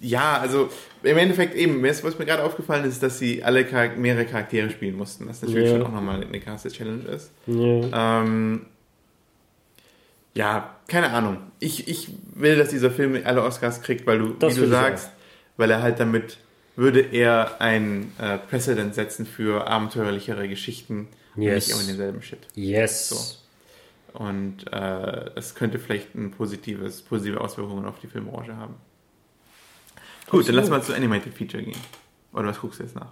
ja, also im Endeffekt eben, was mir gerade aufgefallen ist, dass sie alle Charak mehrere Charaktere spielen mussten, was natürlich Ja. schon auch nochmal eine krasse Challenge ist. Ja. Ähm, ja, keine Ahnung. Ich, ich will, dass dieser Film alle Oscars kriegt, weil du, Das wie du sagst, weil er halt damit würde er ein äh, Precedent setzen für abenteuerlichere Geschichten und Yes. nicht immer denselben Shit. Yes. So. Und äh, das könnte vielleicht ein positives, positive Auswirkungen auf die Filmbranche haben. Gut, dann lass mal zu Animated Feature gehen. Oder was guckst du jetzt nach?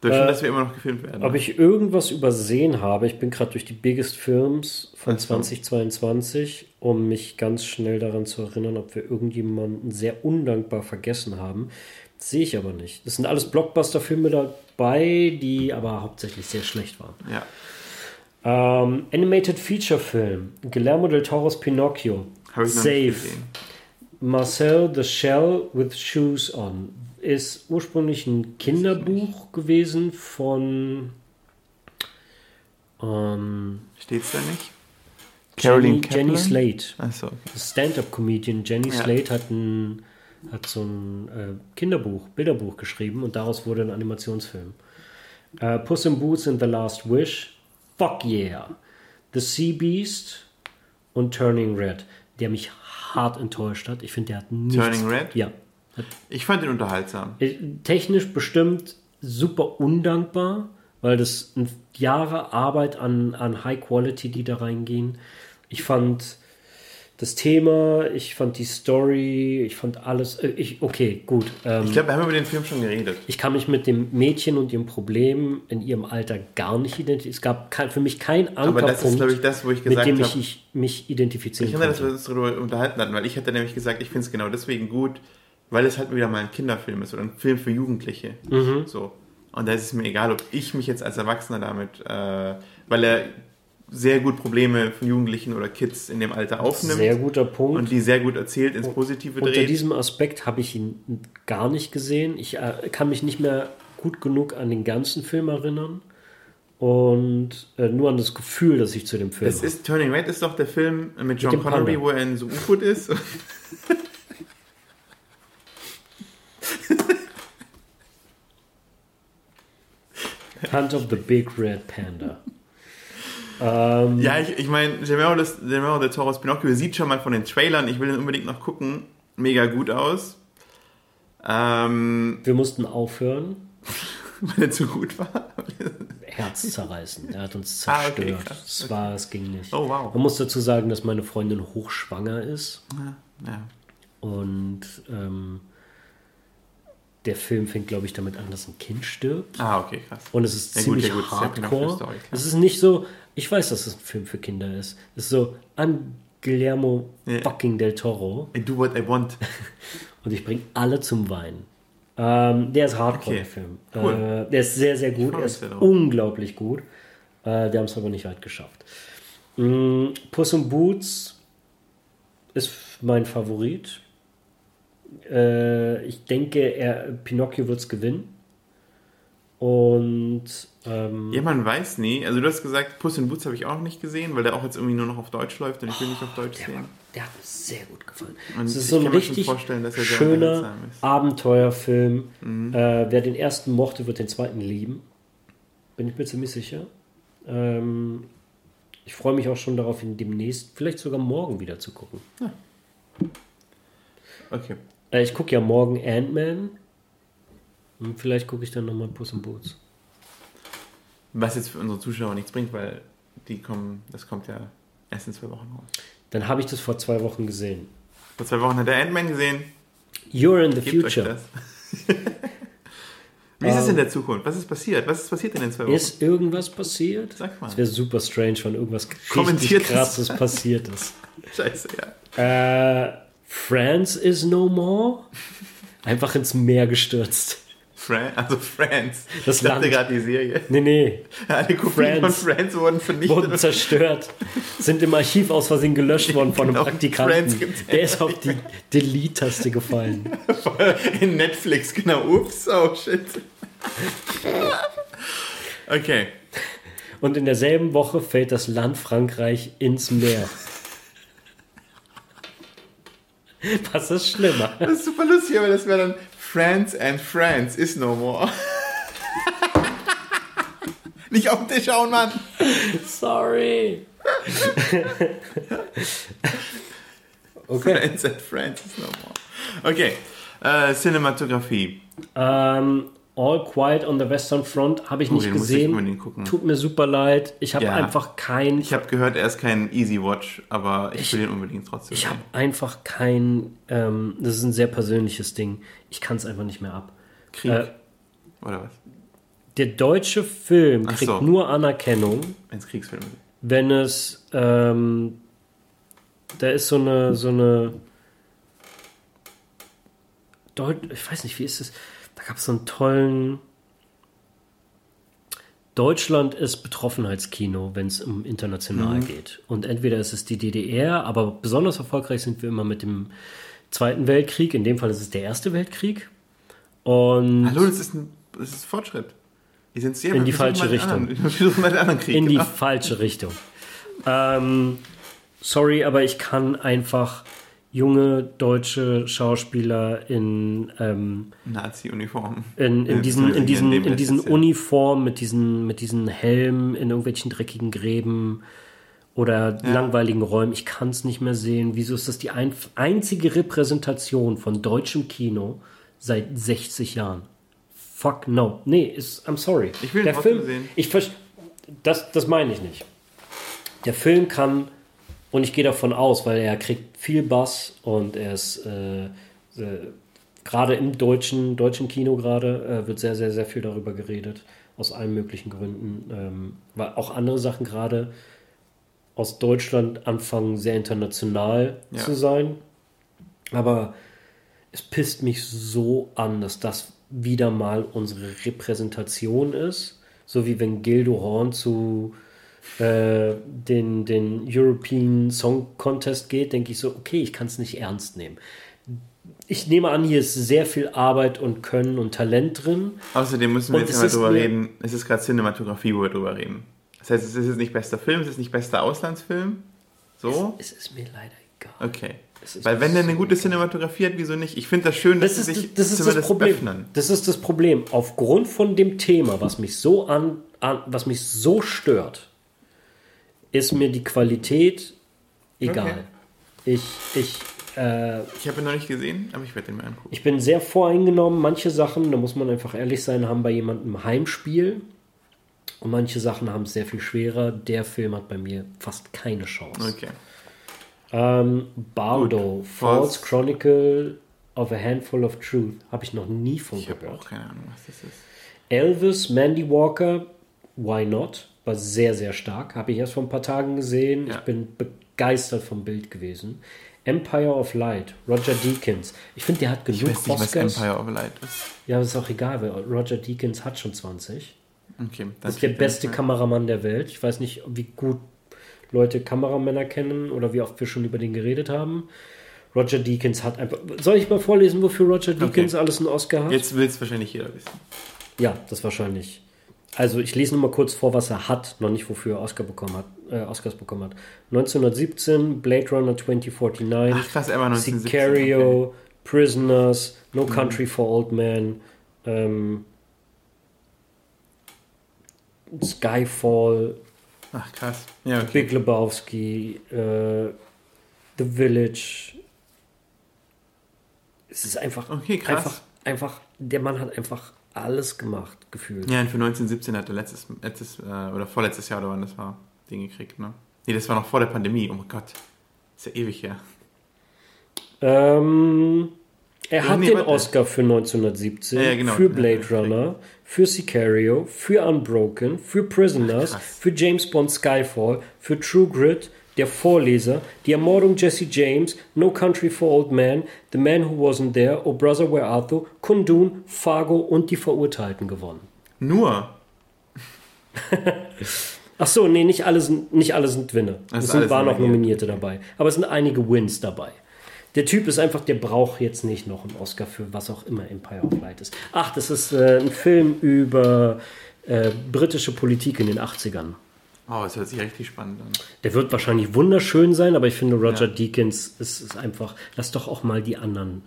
Du weißt schon, Äh, dass wir immer noch gefilmt werden. Ob ne? ich irgendwas übersehen habe, ich bin gerade durch die Biggest Films von so. 2022, um mich ganz schnell daran zu erinnern, ob wir irgendjemanden sehr undankbar vergessen haben. Das sehe ich aber nicht. Das sind alles Blockbuster-Filme dabei, die aber hauptsächlich sehr schlecht waren. ja. Ähm, Animated Feature Film. Guillermo del Toro's Pinocchio. Habe ich Safe. Marcel the Shell with Shoes On ist ursprünglich ein Kinderbuch gewesen von ähm, Steht's da nicht? Jenny, Kaplan? Jenny Slate. Achso, okay. Stand-up-Comedian Jenny Ja. Slate hat, ein, hat so ein äh, Kinderbuch, Bilderbuch geschrieben und daraus wurde ein Animationsfilm. Äh, Puss in Boots and the Last Wish. Fuck yeah. The Sea Beast und Turning Red, der mich hart enttäuscht hat. Ich finde, der hat nichts. Turning Red? Ja. Ich fand den unterhaltsam. Äh, Technisch bestimmt super undankbar, weil das Jahre Arbeit an, an High Quality, die da reingehen. Ich fand das Thema, ich fand die Story, ich fand alles. äh, Ich, okay, gut. Ähm, Ich glaube, wir haben über den Film schon geredet. ich kann mich mit dem Mädchen und ihrem Problem in ihrem Alter gar nicht identifizieren. Es gab kein, für mich keinen Aber das ist, Ankerpunkt, glaube ich, das, wo ich mit gesagt dem habe. ich, ich mich identifizieren Ich erinnere, dass wir uns darüber unterhalten hatten, weil ich hatte nämlich gesagt, ich finde es genau deswegen gut, weil es halt wieder mal ein Kinderfilm ist oder ein Film für Jugendliche. Mhm. So. Und da ist es mir egal, ob ich mich jetzt als Erwachsener damit, äh, weil er sehr gut Probleme von Jugendlichen oder Kids in dem Alter aufnimmt. Sehr guter Punkt. Und die sehr gut erzählt ins Positive Unter dreht. diesem Aspekt habe ich ihn gar nicht gesehen. Ich äh, kann mich nicht mehr gut genug an den ganzen Film erinnern und äh, nur an das Gefühl, das ich zu dem Film Es ist Turning Red ist doch der Film mit John dem Connery, Panda. wo er in so U-Boot ist. habe. Hunt of the Big Red Panda. Ähm, ja, ich, ich meine, Guillermo Guillermo del Toro's Pinocchio sieht schon mal von den Trailern, ich will ihn unbedingt noch gucken, mega gut aus. Ähm, wir mussten aufhören. weil er zu gut war. Herz zerreißen. Er hat uns Ah, zerstört. okay, krass. Es war, es ging nicht. Oh, wow. Man muss dazu sagen, dass meine Freundin hochschwanger ist Ja. und ähm, der Film fängt, glaube ich, damit an, dass ein Kind stirbt. Ah, okay, krass. Und es ist Ja, gut, ziemlich ja, gut, ja hardcore. Pinocchio-Story, klar. es ist nicht so, ich weiß, dass es ein Film für Kinder ist. Es ist so, I'm Guillermo fucking del Toro I do what I want. und ich bringe alle zum Weinen. Ähm, der ist hardcore, Okay. der Film. Cool. Äh, der ist sehr, sehr gut. Er ist unglaublich gut. Äh, wir haben es aber nicht weit geschafft. Mm, Puss und Boots ist mein Favorit. Äh, ich denke, er, Pinocchio wird es gewinnen. Und ähm, Ja, man weiß nie. Also du hast gesagt, Puss in Boots habe ich auch nicht gesehen, weil der auch jetzt irgendwie nur noch auf Deutsch läuft und ich will nicht auf Deutsch der, sehen. war, der hat mir sehr gut gefallen. Und es ist so ein kann mir schon richtig vorstellen, dass er sehr schöner ist. Mhm. Abenteuerfilm. Äh, wer den ersten mochte, wird den zweiten lieben. Bin ich mir ziemlich sicher. Ähm, ich freue mich auch schon darauf, ihn demnächst, vielleicht sogar morgen wieder zu gucken. Okay. Äh, ich gucke ja morgen Ant-Man. Und vielleicht gucke ich dann nochmal Puss und Boots. Was jetzt für unsere Zuschauer nichts bringt, weil die kommen, das kommt ja erst in zwei Wochen raus. Dann habe ich das vor zwei Wochen gesehen. Vor zwei Wochen hat der Ant-Man gesehen. You're in the Gebt future. Wie ist es in der Zukunft? Was ist passiert? Was ist passiert in den zwei Wochen? Ist irgendwas passiert? Sag mal. Es wäre super strange, wenn irgendwas richtig krasses passiert ist. Scheiße, ja. Äh, France is no more. Einfach ins Meer gestürzt. Fran also Friends. Das ich dachte gerade die Serie. Nee, nee, Alle Kopien von Friends. Friends wurden vernichtet. wurden zerstört. Sind im Archiv aus Versehen gelöscht worden von einem Genau, Praktikanten. Der ist auf die Delete-Taste gefallen. In Netflix, genau. Ups, oh shit. Okay. Und in derselben Woche fällt das Land Frankreich ins Meer. Was ist schlimmer? Das ist super lustig, aber das wäre dann Friends and Friends is no more. Nicht auf den Tisch schauen, Mann. Sorry. Okay. Friends and Friends is no more. Okay. Äh, Cinematografie. Ähm, All Quiet on the Western Front habe ich Oh, nicht ich gesehen. gucken. Tut mir super leid. Ich habe Ja. einfach kein. Ich habe gehört, er ist kein Easy Watch, aber ich, Ich- will ihn unbedingt trotzdem. Ich habe einfach kein. Ähm, das ist ein sehr persönliches Ding. Ich kann es einfach nicht mehr ab. Krieg. Äh, Oder was? der deutsche Film kriegt so. nur Anerkennung, Kriegsfilme sind. wenn es. Ähm, da ist so eine. So eine Deut ich weiß nicht, wie ist es? Gab es so einen tollen. Deutschland ist Betroffenheitskino, wenn es um international Mhm. geht. Und entweder ist es die DDR, aber besonders erfolgreich sind wir immer mit dem Zweiten Weltkrieg. In dem Fall ist es der Erste Weltkrieg. Und Hallo, das ist ein, das ist Fortschritt. Die sind sehr In die falsche Richtung. Anderen, Krieg. in die genau. falsche Richtung. Ähm, sorry, aber ich kann einfach junge deutsche Schauspieler in, ähm, Nazi-Uniform. in, in Ja, diesen, in diesen, in diesen. Uniformen mit diesen, mit diesen Helmen in irgendwelchen dreckigen Gräben oder langweiligen Räumen. Ich kann es nicht mehr sehen. Wieso ist das die ein, einzige Repräsentation von deutschem Kino seit 60 Jahren? Fuck no. Nee, ist, I'm sorry. Ich will Der Film, sehen. Ich das, das meine ich nicht. Der Film kann, und ich gehe davon aus, weil er kriegt viel Bass und er ist äh, äh, gerade im deutschen, deutschen Kino gerade, äh, wird sehr, sehr, sehr viel darüber geredet. Aus allen möglichen Gründen. Ähm, weil auch andere Sachen gerade aus Deutschland anfangen, sehr international Ja. zu sein. Aber es pisst mich so an, dass das wieder mal unsere Repräsentation ist. So wie wenn Gildo Horn zu äh, den, den European Song Contest geht, denke ich so, okay, ich kann es nicht ernst nehmen. Ich nehme an, hier ist sehr viel Arbeit und Können und Talent drin. Außerdem müssen wir Und jetzt es mal drüber reden. Es ist gerade Cinematografie, wo wir drüber reden. Das heißt, es ist jetzt nicht bester Film, es ist nicht bester Auslandsfilm. So? Es ist mir leider egal. Okay. Es Weil wenn der eine gute Cinematografie hat, wieso nicht? Ich finde das schön, dass Das ist, sich das, ist das Problem. öffnen. Das ist das Problem. Aufgrund von dem Thema, was mich so an, an was mich so stört, ist mir die Qualität egal. Okay. Ich, ich, äh, Ich habe ihn noch nicht gesehen, aber ich werde den mal angucken. ich bin sehr voreingenommen. Manche Sachen, da muss man einfach ehrlich sein, haben bei jemandem Heimspiel. Und manche Sachen haben es sehr viel schwerer. Der Film hat bei mir fast keine Chance. Okay. Ähm, Bardo, Gut. False Chronicle of a Handful of Truth. Habe ich noch nie von Ich habe gehört. auch keine Ahnung, was das ist. Elvis, Mandy Walker, Why Not? War sehr, sehr stark. Habe ich erst vor ein paar Tagen gesehen. Ja. Ich bin begeistert vom Bild gewesen. Empire of Light, Roger Deakins. Ich finde, der hat Ich genug weiß nicht, was Oscars. Empire of Light ist. Ja, das ist auch egal, weil Roger Deakins hat schon 20. Okay, Das ist der beste Kameramann der Welt. Ich weiß nicht, wie gut Leute Kameramänner kennen oder wie oft wir schon über den geredet haben. Roger Deakins hat einfach. Soll ich mal vorlesen, wofür Roger Deakins alles einen Oscar hat? Jetzt will es wahrscheinlich jeder wissen. Ja, das wahrscheinlich. Also ich lese nur mal kurz vor, was er hat, noch nicht wofür er Oscar bekommen hat, äh, Oscars bekommen hat. 1917, Blade Runner 2049, Ach krass, er war 1917. Sicario, Okay. Prisoners, Mhm. No Country for Old Men, ähm, Skyfall, Ach krass. Ja, okay. Big Lebowski, äh, The Village. Es ist einfach, Okay, krass. einfach, einfach, der Mann hat einfach alles gemacht, gefühlt. Ja, und für 1917 hat er letztes, letztes äh, oder vorletztes Jahr oder wann das war, den gekriegt, ne? Nee, das war noch vor der Pandemie. Oh mein Gott. Ist ja ewig her. Ähm, er Ja, hat nee, den warte. Oscar für 1917, Ja, ja, genau. für Blade Runner, für Sicario, für Unbroken, für Prisoners, Ach, für James Bond Skyfall, für True Grit, Der Vorleser, Die Ermordung Jesse James, No Country for Old Men, The Man Who Wasn't There, Oh Brother Where Art Thou, Kundun, Fargo und Die Verurteilten gewonnen. Nur. Ach so, nee, nicht alle sind, nicht alle sind Winner. Das Es sind, waren noch nominiert. Nominierte dabei. Aber es sind einige Wins dabei. Der Typ ist einfach, der braucht jetzt nicht noch einen Oscar für was auch immer Empire of Light ist. Ach, das ist äh, ein Film über äh, britische Politik in den 80ern. Oh, das hört sich richtig spannend an. Der wird wahrscheinlich wunderschön sein, aber ich finde, Roger Ja. Deakins ist, ist einfach, lass doch auch mal die anderen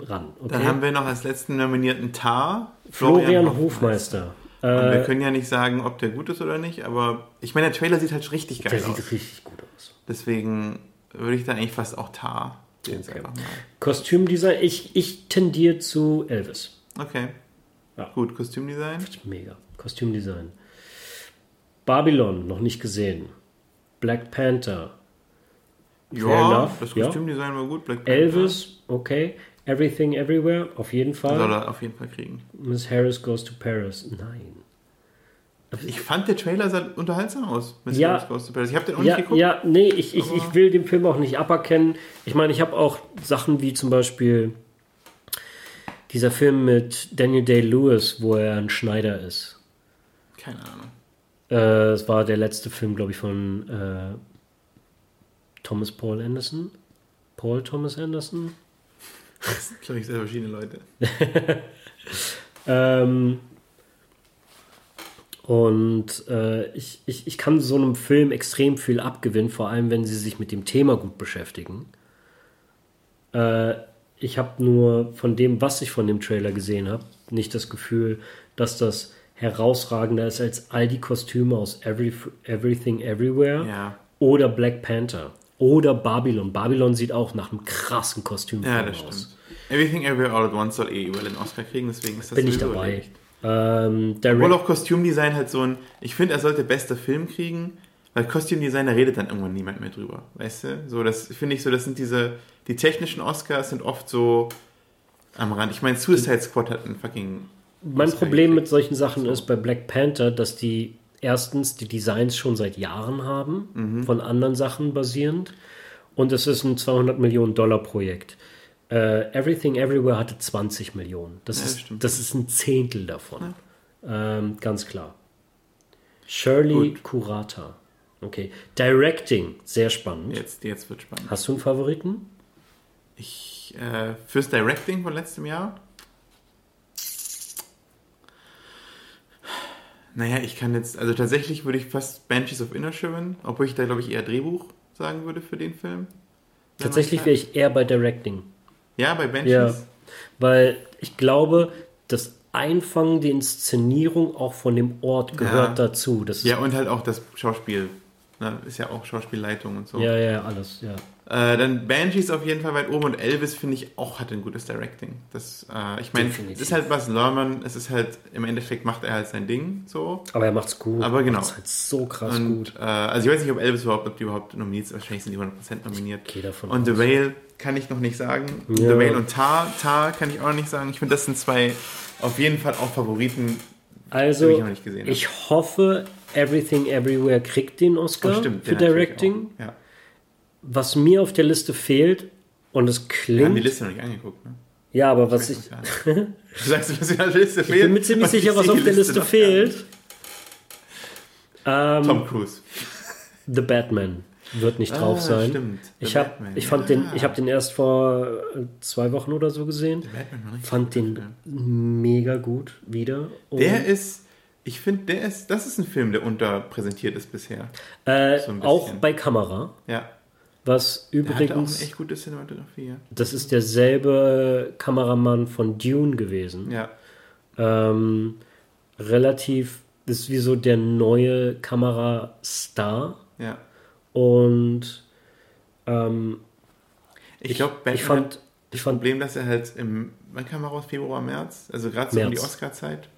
ran. Okay? Dann haben wir noch als letzten nominierten Tar. Florian Hofmeister. Und wir Äh, können ja nicht sagen, ob der gut ist oder nicht, aber ich meine, der Trailer sieht halt richtig geil der aus. sieht richtig gut aus. Deswegen würde ich da eigentlich fast auch Tar sehen. Okay. Kostümdesign, ich, ich tendiere zu Elvis. Okay. Ja. Gut, Kostümdesign. Mega. Kostümdesign. Babylon, noch nicht gesehen. Black Panther. Ja, das ja. Kostümdesign war gut. Black Panther. Elvis, okay. Everything Everywhere, auf jeden Soll Fall. er auf jeden Fall kriegen. Miss Harris Goes to Paris. Nein. Ich fand, der Trailer sah unterhaltsam aus. Miss Ja. Harris Goes to Paris. Ich habe den auch Ja, nicht geguckt. ja, nee, ich, ich, ich will den Film auch nicht aberkennen. Ich meine, ich habe auch Sachen wie zum Beispiel dieser Film mit Daniel Day-Lewis, wo er ein Schneider ist. Keine Ahnung. Äh, Es war der letzte Film, glaube ich, von äh, Thomas Paul Anderson. Paul Thomas Anderson. Das sind, glaube ich, sehr verschiedene Leute. Ähm, und äh, ich, ich, ich kann so einem Film extrem viel abgewinnen, vor allem wenn sie sich mit dem Thema gut beschäftigen. Äh, ich habe nur von dem, was ich von dem Trailer gesehen habe, nicht das Gefühl, dass das herausragender ist als all die Kostüme aus Every, Everything Everywhere Ja. oder Black Panther oder Babylon. Babylon sieht auch nach einem krassen Kostüm Ja, das aus. stimmt. Everything Everywhere All at Once soll eh überall den Oscar kriegen, deswegen ist das Bin ich dabei. Ähm, Obwohl auch Kostümdesign halt so ein. Ich finde, er sollte bester Film kriegen, weil Kostümdesign, da redet dann irgendwann niemand mehr drüber. Weißt du? So, das finde ich so, das sind diese. Die technischen Oscars sind oft so am Rand. Ich meine, Suicide Squad hat einen fucking. Mein Problem mit solchen Sachen So. ist bei Black Panther, dass die erstens die Designs schon seit Jahren haben, Mhm. von anderen Sachen basierend. Und es ist ein 200 Millionen Dollar Projekt. Äh, Everything Everywhere hatte 20 Millionen. Das, Ja, ist, stimmt. das ist ein Zehntel davon. Ähm, ganz klar. Shirley Kurata. Okay. Directing, sehr spannend. Jetzt, jetzt wird spannend. Hast du einen Favoriten? Ich, äh, fürs Directing von letztem Jahr. Naja, ich kann jetzt, also tatsächlich würde ich fast Banshees of Inisherin, obwohl ich da glaube ich eher Drehbuch sagen würde für den Film. Tatsächlich wäre ich eher bei Directing. Ja, bei Banshees. Ja. Weil ich glaube, das Einfangen, die Inszenierung auch von dem Ort gehört Ja. dazu. Das Ja, und halt auch das Schauspiel. Ne? Ist ja auch Schauspielleitung und so. ja, ja, alles, ja. Äh, dann Banshees auf jeden Fall weit oben und Elvis finde ich auch hat ein gutes Directing. Das, äh, ich meine, es ist halt was Lerman, es ist halt, im Endeffekt macht er halt sein Ding so. Aber er macht's gut. Aber genau. Macht's halt so krass Und, gut. äh, also ich weiß nicht, ob Elvis überhaupt, ob die überhaupt nominiert sind. Wahrscheinlich sind die 100% nominiert. Geh davon Und The. Whale kann ich noch nicht sagen. Ja. The Whale und Tar, Tar kann ich auch noch nicht sagen. Ich finde, das sind zwei auf jeden Fall auch Favoriten. die Also, ich noch nicht gesehen habe. ich hoffe, Everything Everywhere kriegt den Oscar Oh, stimmt, für Directing. Ja. Was mir auf der Liste fehlt, und es Wir haben die klingt. Liste noch nicht angeguckt. Ne? Ja, aber was ich. Du sagst, was in der Liste fehlt. Ich bin mir ziemlich sicher, was auf der Liste fehlt. Ähm. Tom Cruise. The Batman wird nicht drauf Ah, sein. stimmt. The Ich habe Batman. ich fand Ja. den ich habe den erst vor äh, zwei Wochen oder so gesehen. Batman war richtig Fand den ja. mega gut wieder. Und, Der ist, ich finde, der ist, das ist ein Film, der unterpräsentiert ist bisher. äh, so auch bei Kamera, Ja. Was Der hatte auch übrigens echt gute Cinematografie. Ja. das ist derselbe Kameramann von Dune gewesen. ja. Ähm, relativ das ist wie so der neue Kamerastar ja. und ähm, Ich glaube, ich fand hat ich das fand Problem, dass er halt im, wann kam er raus? Februar, März? Also gerade so um die März. Oscar-Zeit.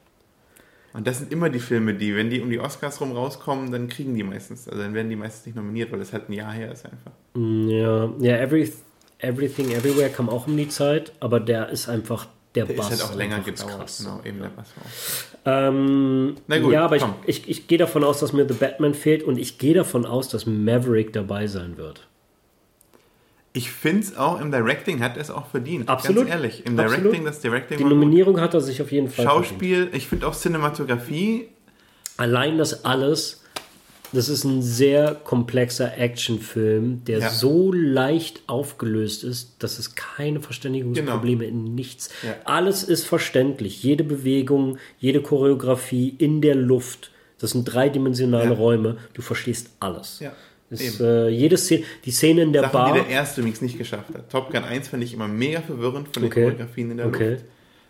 Und das sind immer die Filme, die, wenn die um die Oscars rum rauskommen, dann kriegen die meistens, also dann werden die meistens nicht nominiert, weil das halt ein Jahr her ist einfach. Ja, ja Every, Everything Everywhere kam auch um die Zeit, aber der ist einfach der, Der Bass. ist halt auch länger gedauert. krass. Genau, eben der Bass war auch. Ähm, Na gut, ja, aber ich, komm. ich, ich gehe davon aus, dass mir The Batman fehlt und ich gehe davon aus, dass Maverick dabei sein wird. Ich finde es auch im Directing hat er es auch verdient. Absolut. Ganz ehrlich. Im Absolut. Directing, das Directing Die gut. Nominierung hat er sich auf jeden Fall verdient. Schauspiel, ich finde auch Cinematografie. Allein das alles, das ist ein sehr komplexer Actionfilm, der Ja. so leicht aufgelöst ist, dass es keine Verständigungsprobleme in nichts. Ja. Alles ist verständlich. Jede Bewegung, jede Choreografie in der Luft. Das sind dreidimensionale Ja. Räume. Du verstehst alles. Ja, Ist, äh, jede Szene, die Szene in der Sachen, Bar. die der erste übrigens nicht geschafft hat. Top Gun 1 fand ich immer mega verwirrend von den Okay. Choreografien in der Okay. Luft.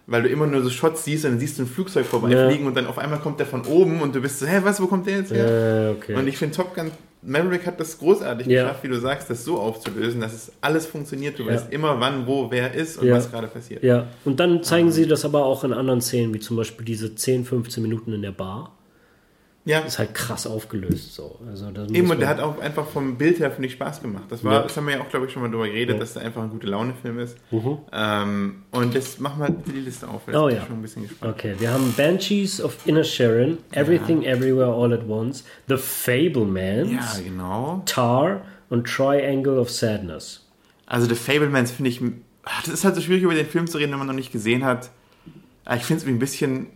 Weil du immer nur so Shots siehst und dann siehst du ein Flugzeug vorbeifliegen und dann auf einmal kommt der von oben und du bist so, hä, was, wo kommt der jetzt her? Äh, okay. Und ich finde Top Gun Maverick hat das großartig Ja. geschafft, wie du sagst, das so aufzulösen, dass es alles funktioniert. Du Ja. weißt immer, wann, wo, wer ist und Ja. was gerade passiert. Ja, und dann Ah. zeigen sie das aber auch in anderen Szenen, wie zum Beispiel diese 10, 15 Minuten in der Bar. Ja, Ist halt krass aufgelöst so. Also das eben und der hat auch einfach vom Bild her, finde ich, Spaß gemacht. Das war, Ja. das haben wir ja auch, glaube ich, schon mal drüber geredet, Ja. dass der einfach ein gute Laune-Film ist. Mhm. Ähm, und das machen wir bitte die Liste auf. weil Oh ja. schon ein bisschen gespannt. Okay, wir haben Banshees of Inner Sharon, Everything Everywhere All at Once, The Fablemans, Ja, genau. Tar und Triangle of Sadness. Also The Fablemans finde ich, ach, das ist halt so schwierig über den Film zu reden, wenn man noch nicht gesehen hat. Aber Ich finde es ein bisschen,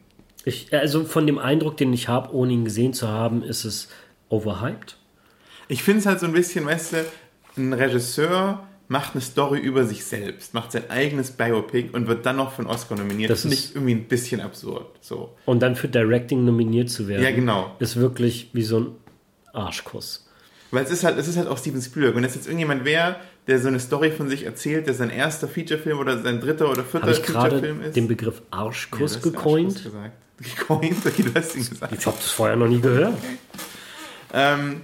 Ich, also von dem Eindruck, den ich habe, ohne ihn gesehen zu haben, ist es overhyped. ich finde es halt so ein bisschen, weißt du, ein Regisseur macht eine Story über sich selbst, macht sein eigenes Biopic und wird dann noch für einen Oscar nominiert. Das Das finde ist- ich irgendwie ein bisschen absurd. So. Und dann für Directing nominiert zu werden, Ja, genau. ist wirklich wie so ein Arschkuss. Weil es ist halt, es ist halt auch Steven Spielberg. Wenn das jetzt irgendjemand wäre, der so eine Story von sich erzählt, der sein erster Featurefilm oder sein dritter oder vierter Habe ich gerade Featurefilm ist. den Begriff Ja, Arschkuss ist gecoint? Arschkuss gesagt. Gecoint? Okay, du hast gesagt. Ich habe das vorher noch nie gehört. Ähm,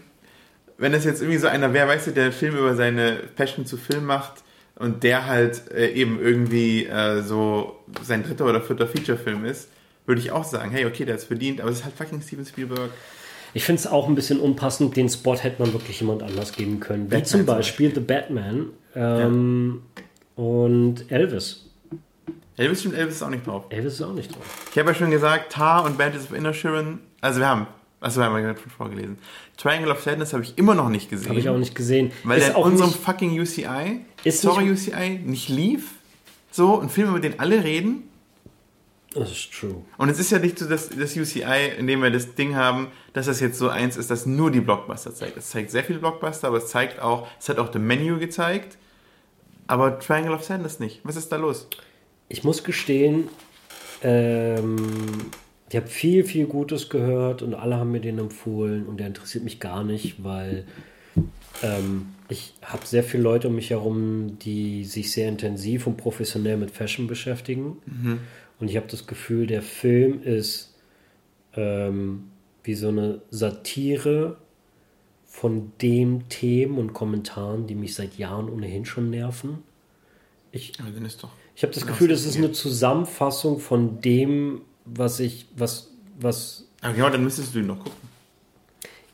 wenn das jetzt irgendwie so einer wäre, weißt du, der Film über seine Passion zu Film macht und der halt äh, eben irgendwie äh, so sein dritter oder vierter Featurefilm ist, würde ich auch sagen, hey, okay, der hat es verdient, aber es ist halt fucking Steven Spielberg. Ich finde es auch ein bisschen unpassend, den Spot hätte man wirklich jemand anders geben können. Wie Batman zum zum Beispiel The Batman ähm, und Elvis. Elvis stimmt, Elvis ist auch nicht drauf. Elvis ist auch nicht drauf. Ich habe ja schon gesagt, Tar und Bandits of Inner Sharon, also wir haben, also wir haben ja gerade schon vorgelesen. Triangle of Sadness habe ich immer noch nicht gesehen. Habe ich auch nicht gesehen. Weil ist der in unserem nicht, fucking UCI, Ist sorry nicht- UCI, nicht lief. So, ein Film, über den alle reden. Das ist true. Und es ist ja nicht so, dass das UCI, in dem wir das Ding haben, dass das jetzt so eins ist, das nur die Blockbuster zeigt. Es zeigt sehr viele Blockbuster, aber es zeigt auch, es hat auch The Menu gezeigt, aber Triangle of Sadness nicht. Was ist da los? Ich muss gestehen, ähm, ich habe viel, viel Gutes gehört und alle haben mir den empfohlen und der interessiert mich gar nicht, weil ähm, ich habe sehr viele Leute um mich herum, die sich sehr intensiv und professionell mit Fashion beschäftigen. Und ich habe das Gefühl, der Film ist ähm, wie so eine Satire von den Themen und Kommentaren, die mich seit Jahren ohnehin schon nerven. Ich, Aber dann ist doch. Ich habe das Gefühl, das ist eine Zusammenfassung von dem, was ich, was, was Aber genau, dann müsstest du ihn noch gucken.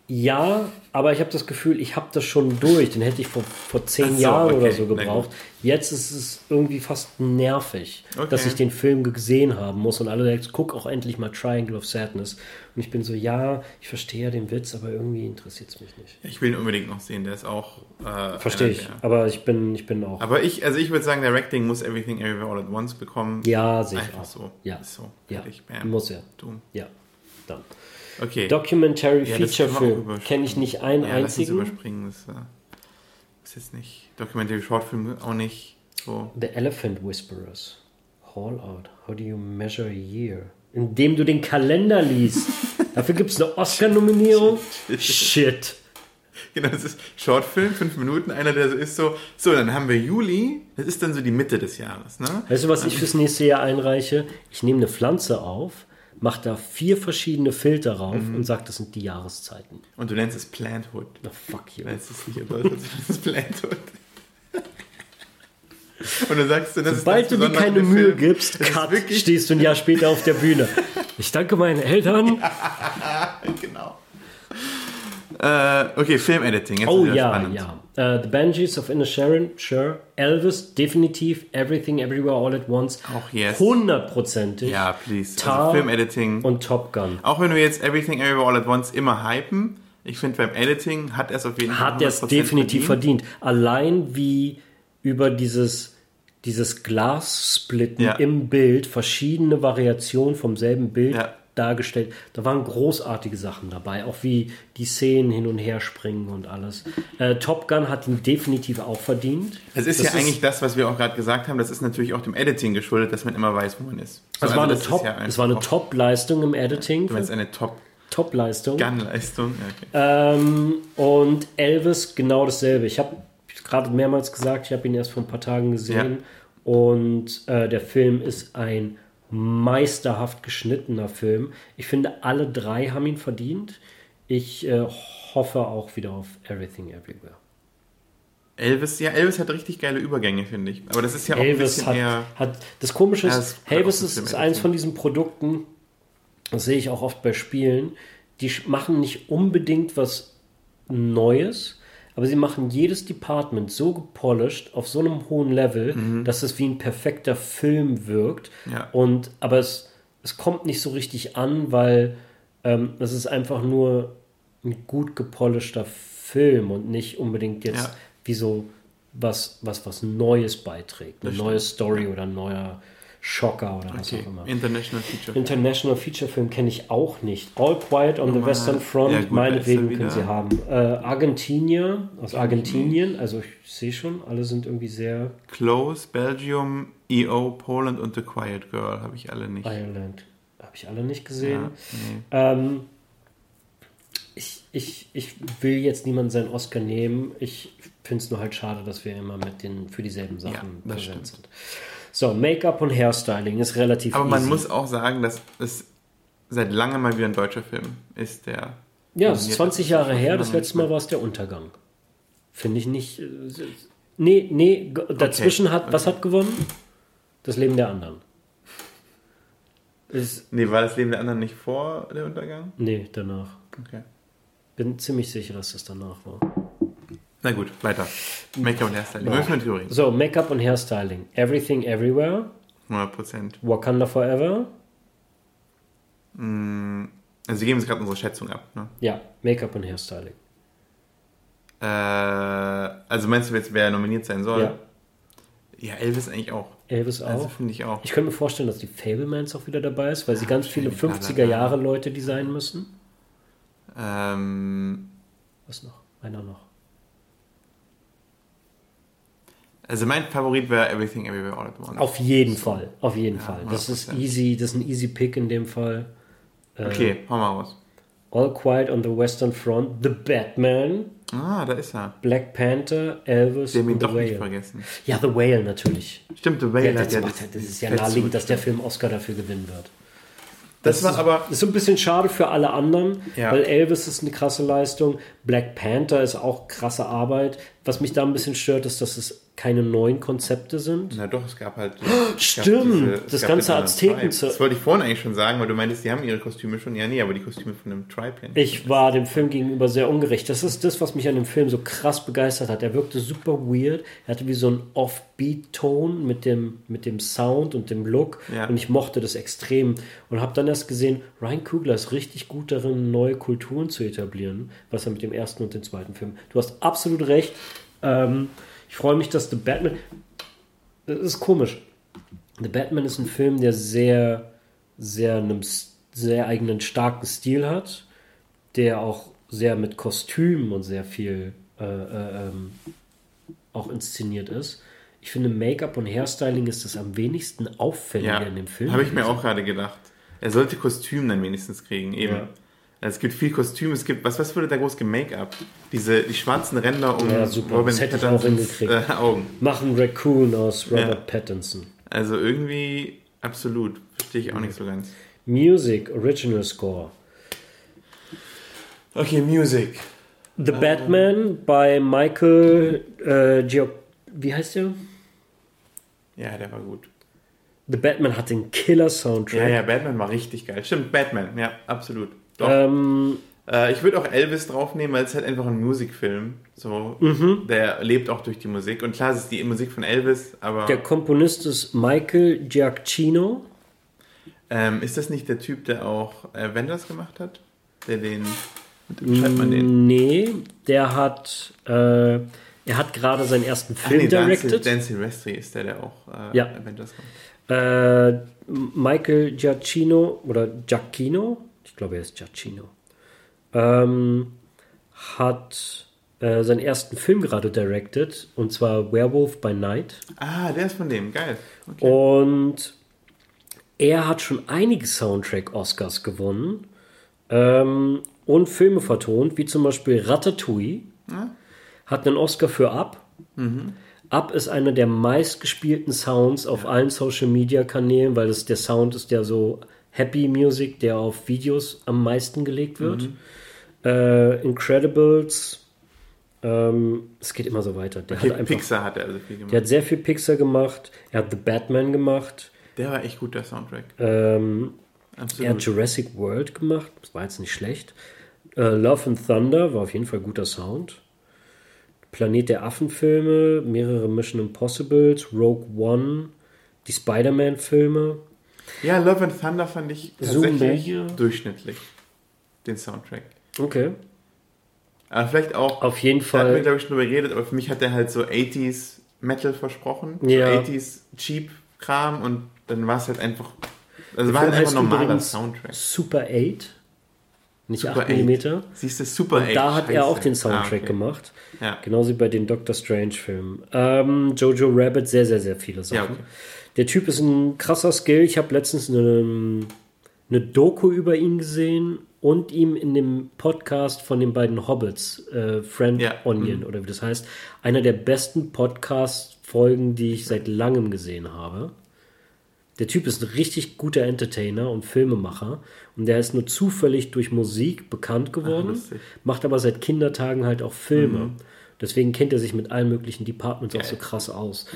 Ja, aber ich habe das Gefühl, ich habe das schon durch. Den hätte ich vor, vor zehn so, Jahren oder okay, so na gebraucht. Jetzt ist es irgendwie fast nervig, Okay. dass ich den Film gesehen haben muss und alle jetzt guck auch endlich mal Triangle of Sadness. Und ich bin so, ja, ich verstehe ja den Witz, aber irgendwie interessiert es mich nicht. Ich will ihn unbedingt noch sehen, der ist auch. Äh, Verstehe ich, aber ich bin, ich bin auch. Aber ich, also ich würde sagen, Directing muss Everything Everywhere All at Once bekommen. ja, ich Einfach auch. so. Ja, Ist so. ja, Fertig. Bam. muss er. Dumm. Ja, dann. Okay. Documentary Ja, Feature Film kenne ich nicht einen ja, lass uns einzigen. überspringen. Das äh, ist jetzt nicht. Documentary Shortfilm auch nicht so. The Elephant Whisperers. Hall Out. How do you measure a year? Indem du den Kalender liest. Dafür gibt es eine Oscar-Nominierung? Shit. Genau, das ist Shortfilm, fünf Minuten. Einer, der so ist so. So, dann haben wir Juli. Das ist dann so die Mitte des Jahres, ne? Weißt du, was ich fürs nächste Jahr einreiche? Ich nehme eine Pflanze auf, mache da vier verschiedene Filter rauf Mhm. und sage, das sind die Jahreszeiten. Und du nennst es Planthood. Na, fuck you. Weil es nicht in Deutsch, das ist Planthood. Und du sagst, das Sobald ist du dir keine Mühe Film. gibst, cut, stehst du ein Jahr später auf der Bühne. Ich danke meinen Eltern. genau. Äh, okay, Filmediting. Jetzt Oh ja, spannend. ja. Äh, The Banshees of Inisherin, sure. Elvis, definitiv. Everything, Everywhere, All at Once. Auch yes. Hundertprozentig. Ja, please. Tar Also Filmediting. Und Top Gun. Auch wenn wir jetzt Everything Everywhere All at Once immer hypen, ich finde beim Editing hat er es auf jeden Fall Hat er es 100% definitiv verdient. Allein wie über dieses, dieses Glassplitten Ja. im Bild verschiedene Variationen vom selben Bild Ja. Dargestellt. Da waren großartige Sachen dabei, auch wie die Szenen hin und her springen und alles. Äh, Top Gun hat ihn definitiv auch verdient. Es ist ja eigentlich das, was wir auch gerade gesagt haben, das ist natürlich auch dem Editing geschuldet, dass man immer weiß, wo man ist. So, Es war eine das ist Top, ja es war eine Top-Leistung im Editing. Du meinst eine Top Top-Leistung. Gun-Leistung? Ja, okay. Ähm, und Elvis genau dasselbe. Ich habe gerade mehrmals gesagt, ich habe ihn erst vor ein paar Tagen gesehen. Und äh, der Film ist ein meisterhaft geschnittener Film. Ich finde, alle drei haben ihn verdient. Ich äh, hoffe auch wieder auf Everything Everywhere. Elvis, ja, Elvis hat richtig geile Übergänge, finde ich. Aber das ist ja auch ein Elvis bisschen hat, hat. Das Komische Ja, ist, Elvis ist, ist eins von diesen Produkten, das sehe ich auch oft bei Spielen, die machen nicht unbedingt was Neues, aber sie machen jedes Department so gepolished auf so einem hohen Level, dass es wie ein perfekter Film wirkt. Mhm. Ja. Und aber es, es kommt nicht so richtig an, weil ähm, es ist einfach nur ein gut gepolischter Film und nicht unbedingt jetzt Ja. wie so was, was, was Neues beiträgt. Eine Das neue stimmt. Story oder ein neuer Schocker oder was Okay, auch immer. International Feature. International Feature Film kenne ich auch nicht. All Quiet on the Western Front, ja gut, meinetwegen können sie haben. Äh, Argentinier, aus Argentinien, also ich sehe schon, alle sind irgendwie sehr Close, Belgium, EO, Poland und The Quiet Girl habe ich alle nicht. Ireland. Habe ich alle nicht gesehen. Ja, nee. Ähm, ich, ich, ich will jetzt niemanden seinen Oscar nehmen. Ich finde es nur halt schade, dass wir immer mit den für dieselben Sachen Ja, präsent stimmt. sind. So, Make-up und Hairstyling ist relativ Aber man easy. muss auch sagen, dass es seit langem mal wieder ein deutscher Film ist, der. Ja, es ist nominiert 20 ist. Jahre her. Das letzte Mal war es der Untergang. Finde ich nicht. äh, Nee, nee, dazwischen hat. Was hat gewonnen? Das Leben der anderen. Ist. Nee, war das Leben der anderen nicht vor der Untergang? nee, danach. Okay. Bin ziemlich sicher, dass das danach war. Na gut, weiter. Make-up und Hairstyling. Ja. Drüber reden. So, Make-up und Hairstyling. Everything Everywhere. 100 Prozent. Wakanda Forever. Also, wir geben jetzt gerade unsere Schätzung ab. Ne? Ja, Make-up und Hairstyling. Äh, also, meinst du jetzt, wer nominiert sein soll? Ja. Ja, Elvis eigentlich auch. Elvis auch. Also finde ich auch. Ich könnte mir vorstellen, dass die Fablemans auch wieder dabei ist, weil sie ganz viele bla, bla, 50er Jahre Leute designen müssen. Ähm, Was noch? Einer noch. Also mein Favorit wäre Everything Everywhere All at Once. Auf jeden Fall, auf jeden Fall. Das ist 100%. easy, das ist ein easy Pick in dem Fall. Äh, Okay, hau mal raus. All Quiet on the Western Front, The Batman, Ah, da ist er. Black Panther, Elvis Den und The doch nicht Whale. vergessen. Ja, The Whale natürlich. Stimmt, The Ja, Whale das, hat ja macht, das ist ja naheliegend, dass der Film Oscar dafür gewinnen wird. Das war ist, aber. Das ist so ein bisschen schade für alle anderen, Ja. weil Elvis ist eine krasse Leistung, Black Panther ist auch krasse Arbeit. Was mich da ein bisschen stört, ist, dass es keine neuen Konzepte sind. Na doch, es gab halt. es Stimmt, gab diese- es das ganze Azteken-. Das wollte ich vorhin eigentlich schon sagen, weil du meintest, die haben ihre Kostüme schon. Ja, nee, aber die Kostüme von dem Tribe ja nicht. Ich war dem Film gegenüber sehr ungerecht. Das ist das, was mich an dem Film so krass begeistert hat. Er wirkte super weird. Er hatte wie so einen Offbeat-Ton mit dem, mit dem Sound und dem Look. Ja. Und ich mochte das extrem. Und habe dann erst gesehen, Ryan Coogler ist richtig gut darin, neue Kulturen zu etablieren, was er mit dem ersten und dem zweiten Film. Du hast absolut recht. Ähm, ich freue mich, dass The Batman. Das ist komisch. The Batman ist ein Film, der sehr, sehr einem s- sehr eigenen starken Stil hat, der auch sehr mit Kostümen und sehr viel äh, äh, ähm, auch inszeniert ist. Ich finde, Make-up und Hairstyling ist das am wenigsten auffällige Ja, in dem Film. habe ich mir auch gerade gedacht. Er sollte Kostüm dann wenigstens kriegen, eben. Ja. Es gibt viel Kostüm, es gibt, was, was wurde da groß gemake-up? Diese, die schwarzen Ränder um Ja, super, das hätte ich auch Pattinsons, hingekriegt. äh, Augen. Machen Raccoon aus Robert Ja. Pattinson. Also irgendwie absolut. Verstehe ich auch nicht so ganz. Music, Original Score. Okay, Music. The Batman bei Michael äh, Gio Wie heißt der? Ja, der war gut. The Batman hat den Killer-Soundtrack. Ja, ja, Batman war richtig geil. Stimmt, Batman, ja, absolut. Ähm, Äh, ich würde auch Elvis draufnehmen, weil es halt einfach ein Musikfilm. So, Mhm. der lebt auch durch die Musik. Und klar, es ist die Musik von Elvis, aber der Komponist ist Michael Giacchino. ähm, ist das nicht der Typ, der auch Avengers gemacht hat? Der den. Schreibt man den? Nee, der hat, äh, er hat gerade seinen ersten Film nee, Dan, directed. Dan Silvestri ist der, der auch äh, Ja. Avengers gemacht Äh, Michael Giacchino oder Giacchino, ich glaube, er ist Giacchino, ähm, hat äh, seinen ersten Film gerade directed und zwar Werewolf by Night. Ah, der ist von dem, geil. Okay. Und er hat schon einige Soundtrack-Oscars gewonnen ähm, und Filme vertont, wie zum Beispiel Ratatouille. Hat einen Oscar für Up. Up ist einer der meistgespielten Sounds auf allen Social-Media-Kanälen, weil es der Sound ist, der so Happy Music, der auf Videos am meisten gelegt wird. Äh, Incredibles. Ähm, es geht immer so weiter. Der Okay, hat einfach Pixar hat er also viel gemacht. der hat sehr viel Pixar gemacht. Er hat The Batman gemacht. Der war echt gut, der Soundtrack. Ähm, er hat. Jurassic World gemacht. Das war jetzt nicht schlecht. Äh, Love and Thunder war auf jeden Fall guter Sound. Planet der Affen-Filme, mehrere Mission Impossibles, Rogue One, die Spider-Man-Filme. Ja, Love and Thunder fand ich tatsächlich durchschnittlich. Den Soundtrack. Okay. Aber vielleicht auch, Auf jeden da hatten wir, Fall. glaube ich, schon drüber geredet, aber für mich hat der halt so 80s Metal versprochen. Ja. So 80s Cheap-Kram und dann war es halt einfach. Also war halt einfach normaler Soundtrack. Super 8. Nicht Super 8 mm. Siehst du, super Und da hat er auch den Scheiße. Ah, Soundtrack okay. gemacht. Ja. Genauso wie bei den Doctor Strange-Filmen. Ähm, Jojo Rabbit, sehr, sehr, sehr viele Sachen. Ja, okay. Der Typ ist ein krasser Skill. Ich habe letztens eine, eine Doku über ihn gesehen und ihm in dem Podcast von den beiden Hobbits, äh, Friend Ja. Onion oder wie das heißt, einer der besten Podcast-Folgen, die ich seit langem gesehen habe. Der Typ ist ein richtig guter Entertainer und Filmemacher und der ist nur zufällig durch Musik bekannt geworden, lustig. macht aber seit Kindertagen halt auch Filme. Deswegen kennt er sich mit allen möglichen Departments auch Geil. so krass aus.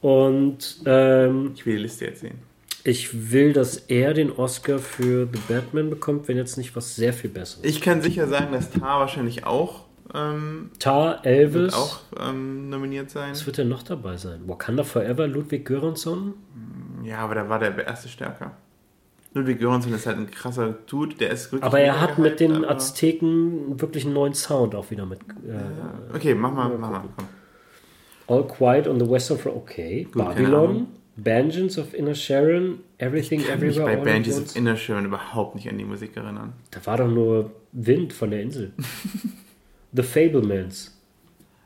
Und ähm, Ich will die Liste jetzt sehen. ich will, dass er den Oscar für The Batman bekommt, wenn jetzt nicht was sehr viel Besseres. Ich kann sicher sagen, dass Tar wahrscheinlich auch, ähm, Tar, wird Elvis, auch ähm, nominiert sein. was wird denn noch dabei sein? Wakanda Forever, Ludwig Göransson? Ja, aber da war der erste stärker. Ludwig Göransson ist halt ein krasser Dude, der ist wirklich. Aber er hat mit gehypt, den aber- Azteken wirklich einen neuen Sound auch wieder mit. Äh, Okay, mach mal, mach mal. Komm. All Quiet on the Western Front, okay. Gut, Babylon. Vengeance of Inner Sharon, Everything kann mich Everywhere bei All at Banshees Once. of Inner Sharon überhaupt nicht an die Musik erinnern. Da war doch nur Wind von der Insel. The Fablemans.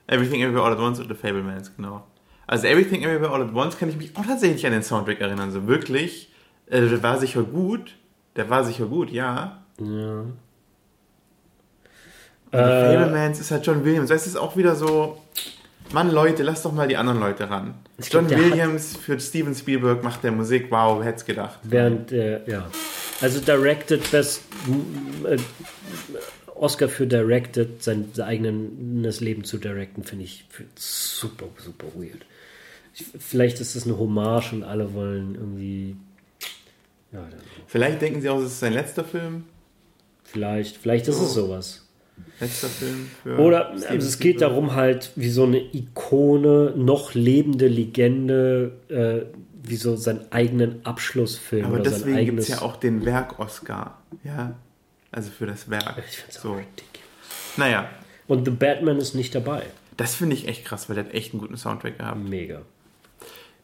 Everything Everywhere All at Once und The Fablemans, genau. Also Everything Everywhere All at Once kann ich mich auch tatsächlich an den Soundtrack erinnern. So wirklich, äh, der war sicher gut. Der war sicher gut, ja. Ja. Äh, Fablemans ist halt John Williams. Das ist auch wieder so, Mann Leute, lasst doch mal die anderen Leute ran. John glaub, Williams für Steven Spielberg macht der Musik, wow, wer hätte gedacht. während der, ja. Also Directed Best äh, Oscar für Directed, sein, sein eigenes Leben zu directen, finde ich super, super weird. Ich, vielleicht ist es eine Hommage und alle wollen irgendwie. Ja, Vielleicht denken sie auch, es ist sein letzter Film. vielleicht, vielleicht ist es sowas. Letzter Film für Oder also es geht darum halt, wie so eine Ikone, noch lebende Legende, äh, wie so seinen eigenen Abschlussfilm Aber oder deswegen gibt es ja auch den Werk-Oscar. Ja. Also für das Werk. ich find's auch So. ridiculous. Naja, Und The Batman ist nicht dabei. das finde ich echt krass, weil der hat echt einen guten Soundtrack gehabt. Mega.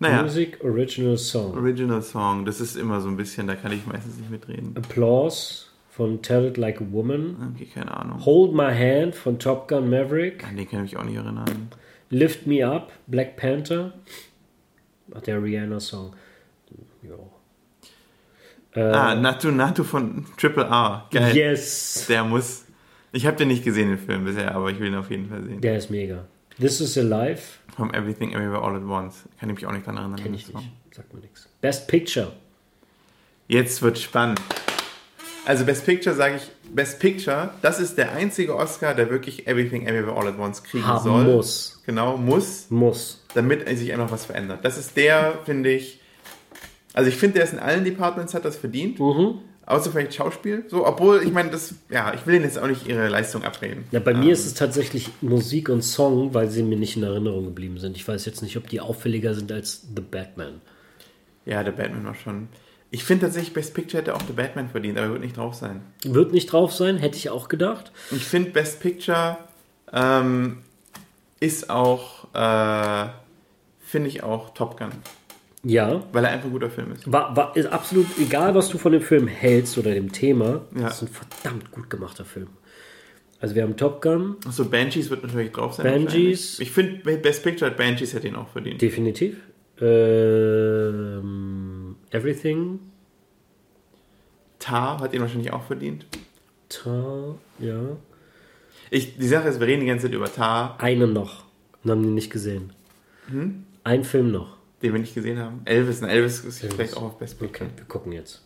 Naja, Music, Original Song. Original Song, das ist immer so ein bisschen, da kann ich meistens nicht mitreden. Applause von Tell It Like a Woman. Okay, keine Ahnung. Hold My Hand von Top Gun Maverick. An den kann ich mich auch nicht erinnern. Lift Me Up, Black Panther. Ach, der Rihanna-Song. Ja. Äh, ah, Natu Natu von Triple R. Geil. yes! Der muss. Ich habe den nicht gesehen, den Film bisher, aber ich will ihn auf jeden Fall sehen. Der ist mega. This is Alive. From Everything Everywhere All at Once. Kann ich mich auch nicht dran erinnern. Kenn ich nicht. Sagt mir nichts. Best Picture. Jetzt wird spannend. Also Best Picture sage ich, Best Picture, das ist der einzige Oscar, der wirklich Everything Everywhere All at Once kriegen Haben soll. muss. Genau, muss, Muss. damit sich einfach was verändert. Das ist der, finde ich, also ich finde, der ist in allen Departments, hat das verdient. Mhm. Außer vielleicht Schauspiel. So, obwohl, ich meine, das, ja, ich will ihnen jetzt auch nicht ihre Leistung abnehmen. Ja, bei Ähm, mir ist es tatsächlich Musik und Song, weil sie mir nicht in Erinnerung geblieben sind. Ich weiß jetzt nicht, ob die auffälliger sind als The Batman. Ja, der Batman war schon. Ich finde tatsächlich, Best Picture hätte auch der Batman verdient, aber er wird nicht drauf sein. Wird nicht drauf sein, hätte ich auch gedacht. Ich finde, Best Picture ähm, ist auch, äh, finde ich auch Top Gun, Ja, weil er einfach ein guter Film ist. war, war, ist absolut egal, was du von dem Film hältst oder dem Thema. Ja. Das ist ein verdammt gut gemachter Film. Also wir haben Top Gun, Achso, Banshees wird natürlich drauf sein. Banshees. Ich finde, Best Picture hat Banshees hätte ihn auch verdient. definitiv. Ähm, Everything, Tar hat ihn wahrscheinlich auch verdient. Ta, ja. Ich, die Sache ist, wir reden die ganze Zeit über Tar, Einen noch. Und haben den nicht gesehen. Hm? Ein Film noch. Den wir nicht gesehen haben. Elvis, na, Elvis ist vielleicht auch auf Best Picture. Okay, wir gucken jetzt.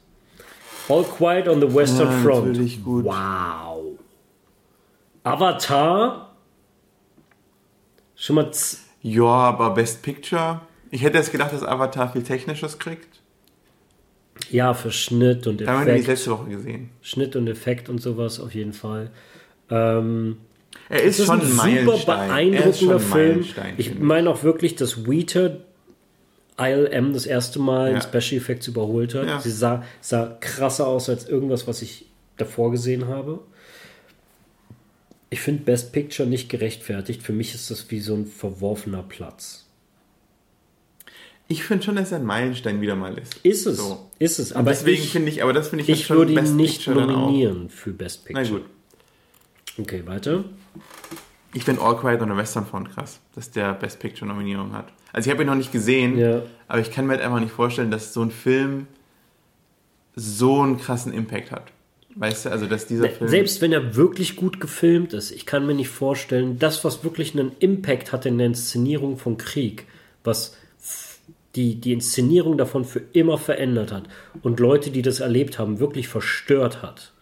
All Quiet on the Western Ja, Front. gut. Wow. Avatar. Schon mal. Ja, aber Best Picture. Ich hätte jetzt gedacht, dass Avatar viel Technisches kriegt. Ja, für Schnitt und Da haben wir Effekt. letzte Woche gesehen. Schnitt und Effekt und sowas auf jeden Fall. Ähm, Er ist, es ist schon ein ein super Meilenstein. Er ist schon beeindruckender ein Film. Meilenstein, Ich finde meine auch wirklich, dass Weta ILM das erste Mal in Ja. Special Effects überholt hat. Ja. Sie sah, sah krasser aus als irgendwas, was ich davor gesehen habe. Ich finde Best Picture nicht gerechtfertigt. Für mich ist das wie so ein verworfener Platz. Ich finde schon, dass er ein Meilenstein wieder mal ist. Ist es. So. Ist es. Und Aber deswegen ich, finde ich, aber das finde ich ich schon würde ihn Best nicht Picture nominieren für Best Na Picture. gut. Okay, weiter. Ich finde All Quiet on the Western Front krass, dass der Best Picture Nominierung hat. Also ich habe ihn noch nicht gesehen, Ja. aber ich kann mir halt einfach nicht vorstellen, dass so ein Film so einen krassen Impact hat. Weißt du, also dass dieser Film. Selbst wenn er wirklich gut gefilmt ist, ich kann mir nicht vorstellen, das, was wirklich einen Impact hat in der Inszenierung von Krieg, was die, die Inszenierung davon für immer verändert hat und Leute, die das erlebt haben, wirklich verstört hat,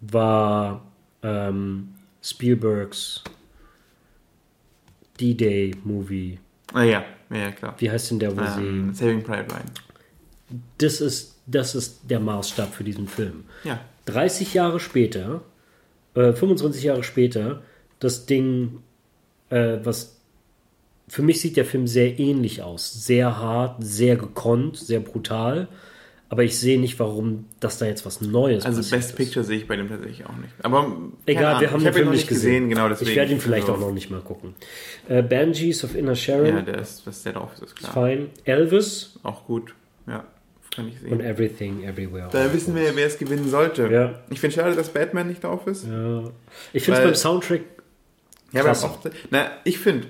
war ähm, Spielbergs D-Day-Movie. Ah, ja, ja, klar. Wie heißt denn der, wo Ähm, Saving Private Ryan. sie. Das ist, das ist der Maßstab für diesen Film. Ja. 30 Jahre später, äh, 25 Jahre später, das Ding, äh, was für mich sieht der Film sehr ähnlich aus. Sehr hart, sehr gekonnt, sehr brutal. Aber ich sehe nicht, warum das da jetzt was Neues Also passiert Best ist. Picture sehe ich bei dem tatsächlich auch nicht. Aber keine Egal, Ahnung. wir haben ich den Film noch nicht gesehen. genau deswegen. Ich werde ihn vielleicht Also, auch noch nicht mal gucken. Äh, Banshees of Inner Sharon, Ja, der ist, was der drauf ist, ist ist klar. fein. Elvis Auch gut. Ja, kann ich sehen. und Everything, Everywhere. da wissen wir ja, wer es gewinnen sollte. Ja. Ich finde schade, dass Batman nicht drauf ist. Ja. Ich finde es beim Soundtrack Ja, aber auch, na, ich finde,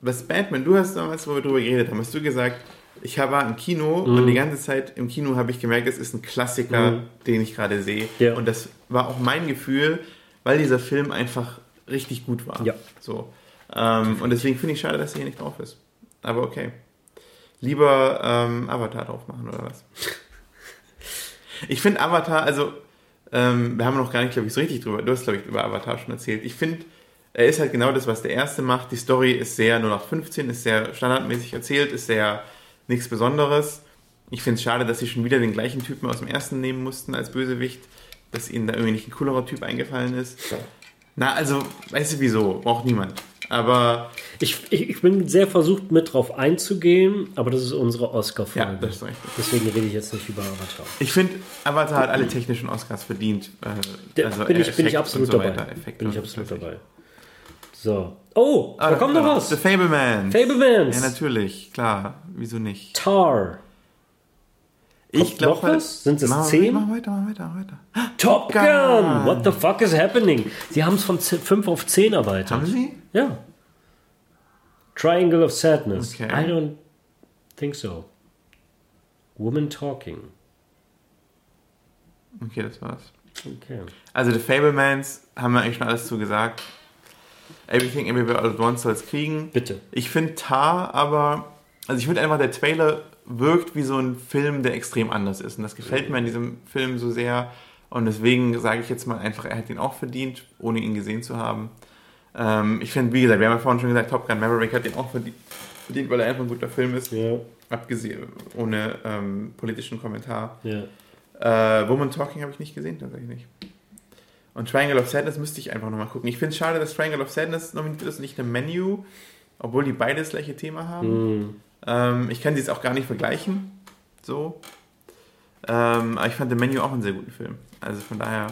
was Batman, du hast damals, wo wir drüber geredet haben, hast du gesagt, ich war im Kino Mhm. und die ganze Zeit im Kino habe ich gemerkt, es ist ein Klassiker, den ich gerade sehe. Ja. Und das war auch mein Gefühl, weil dieser Film einfach richtig gut war. Ja. So. Ähm, und deswegen finde ich schade, dass er hier nicht drauf ist. Aber okay. Lieber ähm, Avatar drauf machen, oder was? Ich finde Avatar, also, ähm, wir haben noch gar nicht, glaube ich, so richtig drüber, du hast, glaube ich, über Avatar schon erzählt. Ich finde, er ist halt genau das, was der erste macht. Die Story ist sehr 0815, ist sehr standardmäßig erzählt, ist sehr nichts Besonderes. Ich finde es schade, dass sie schon wieder den gleichen Typen aus dem ersten nehmen mussten als Bösewicht, dass ihnen da irgendwie nicht ein coolerer Typ eingefallen ist. Na, also, weißt du wieso? Braucht niemand. Aber Ich, ich, ich bin sehr versucht, mit drauf einzugehen, aber das ist unsere Oscar-Folge. ja, das ist richtig. Deswegen rede ich jetzt nicht über Avatar. Ich finde, Avatar hat alle technischen Oscars verdient. Äh, also bin, ich, bin ich absolut so dabei. Effekte bin ich absolut dabei. So. Oh, Ah, da kommt noch was. The Fablemans. Fablemans. Ja, natürlich, klar. Wieso nicht? Tar. Ich glaube, was? Sind es zehn? Mach weiter, mach weiter, mach weiter. Top Gun. Gun. What the fuck is happening? Sie haben es von 5 auf 10 erweitert. Haben Sie? Ja. Triangle of Sadness. Okay. I don't think so. Woman Talking. Okay, das war's. Okay. Also, The Fablemans haben wir eigentlich schon alles zu gesagt. Everything Everywhere All at Once soll es kriegen. Bitte. Ich finde Tar aber, also ich finde einfach, der Trailer wirkt wie so ein Film, der extrem anders ist. Und das gefällt mir an diesem Film so sehr. Und deswegen sage ich jetzt mal einfach, er hat ihn auch verdient, ohne ihn gesehen zu haben. Ähm, ich finde, wie gesagt, wir haben ja vorhin schon gesagt, Top Gun Maverick hat ihn auch verdient, verdient weil er einfach ein guter Film ist. Ja. Abgesehen, ohne ähm, politischen Kommentar. Ja. Äh, Woman Talking habe ich nicht gesehen, tatsächlich nicht. Und Triangle of Sadness müsste ich einfach nochmal gucken. Ich finde es schade, dass Triangle of Sadness nominiert ist und nicht eine Menu, obwohl die beide das gleiche Thema haben. Mhm. Ähm, ich kann sie jetzt auch gar nicht vergleichen. So. Ähm, aber ich fand The Menu auch einen sehr guten Film. Also von daher.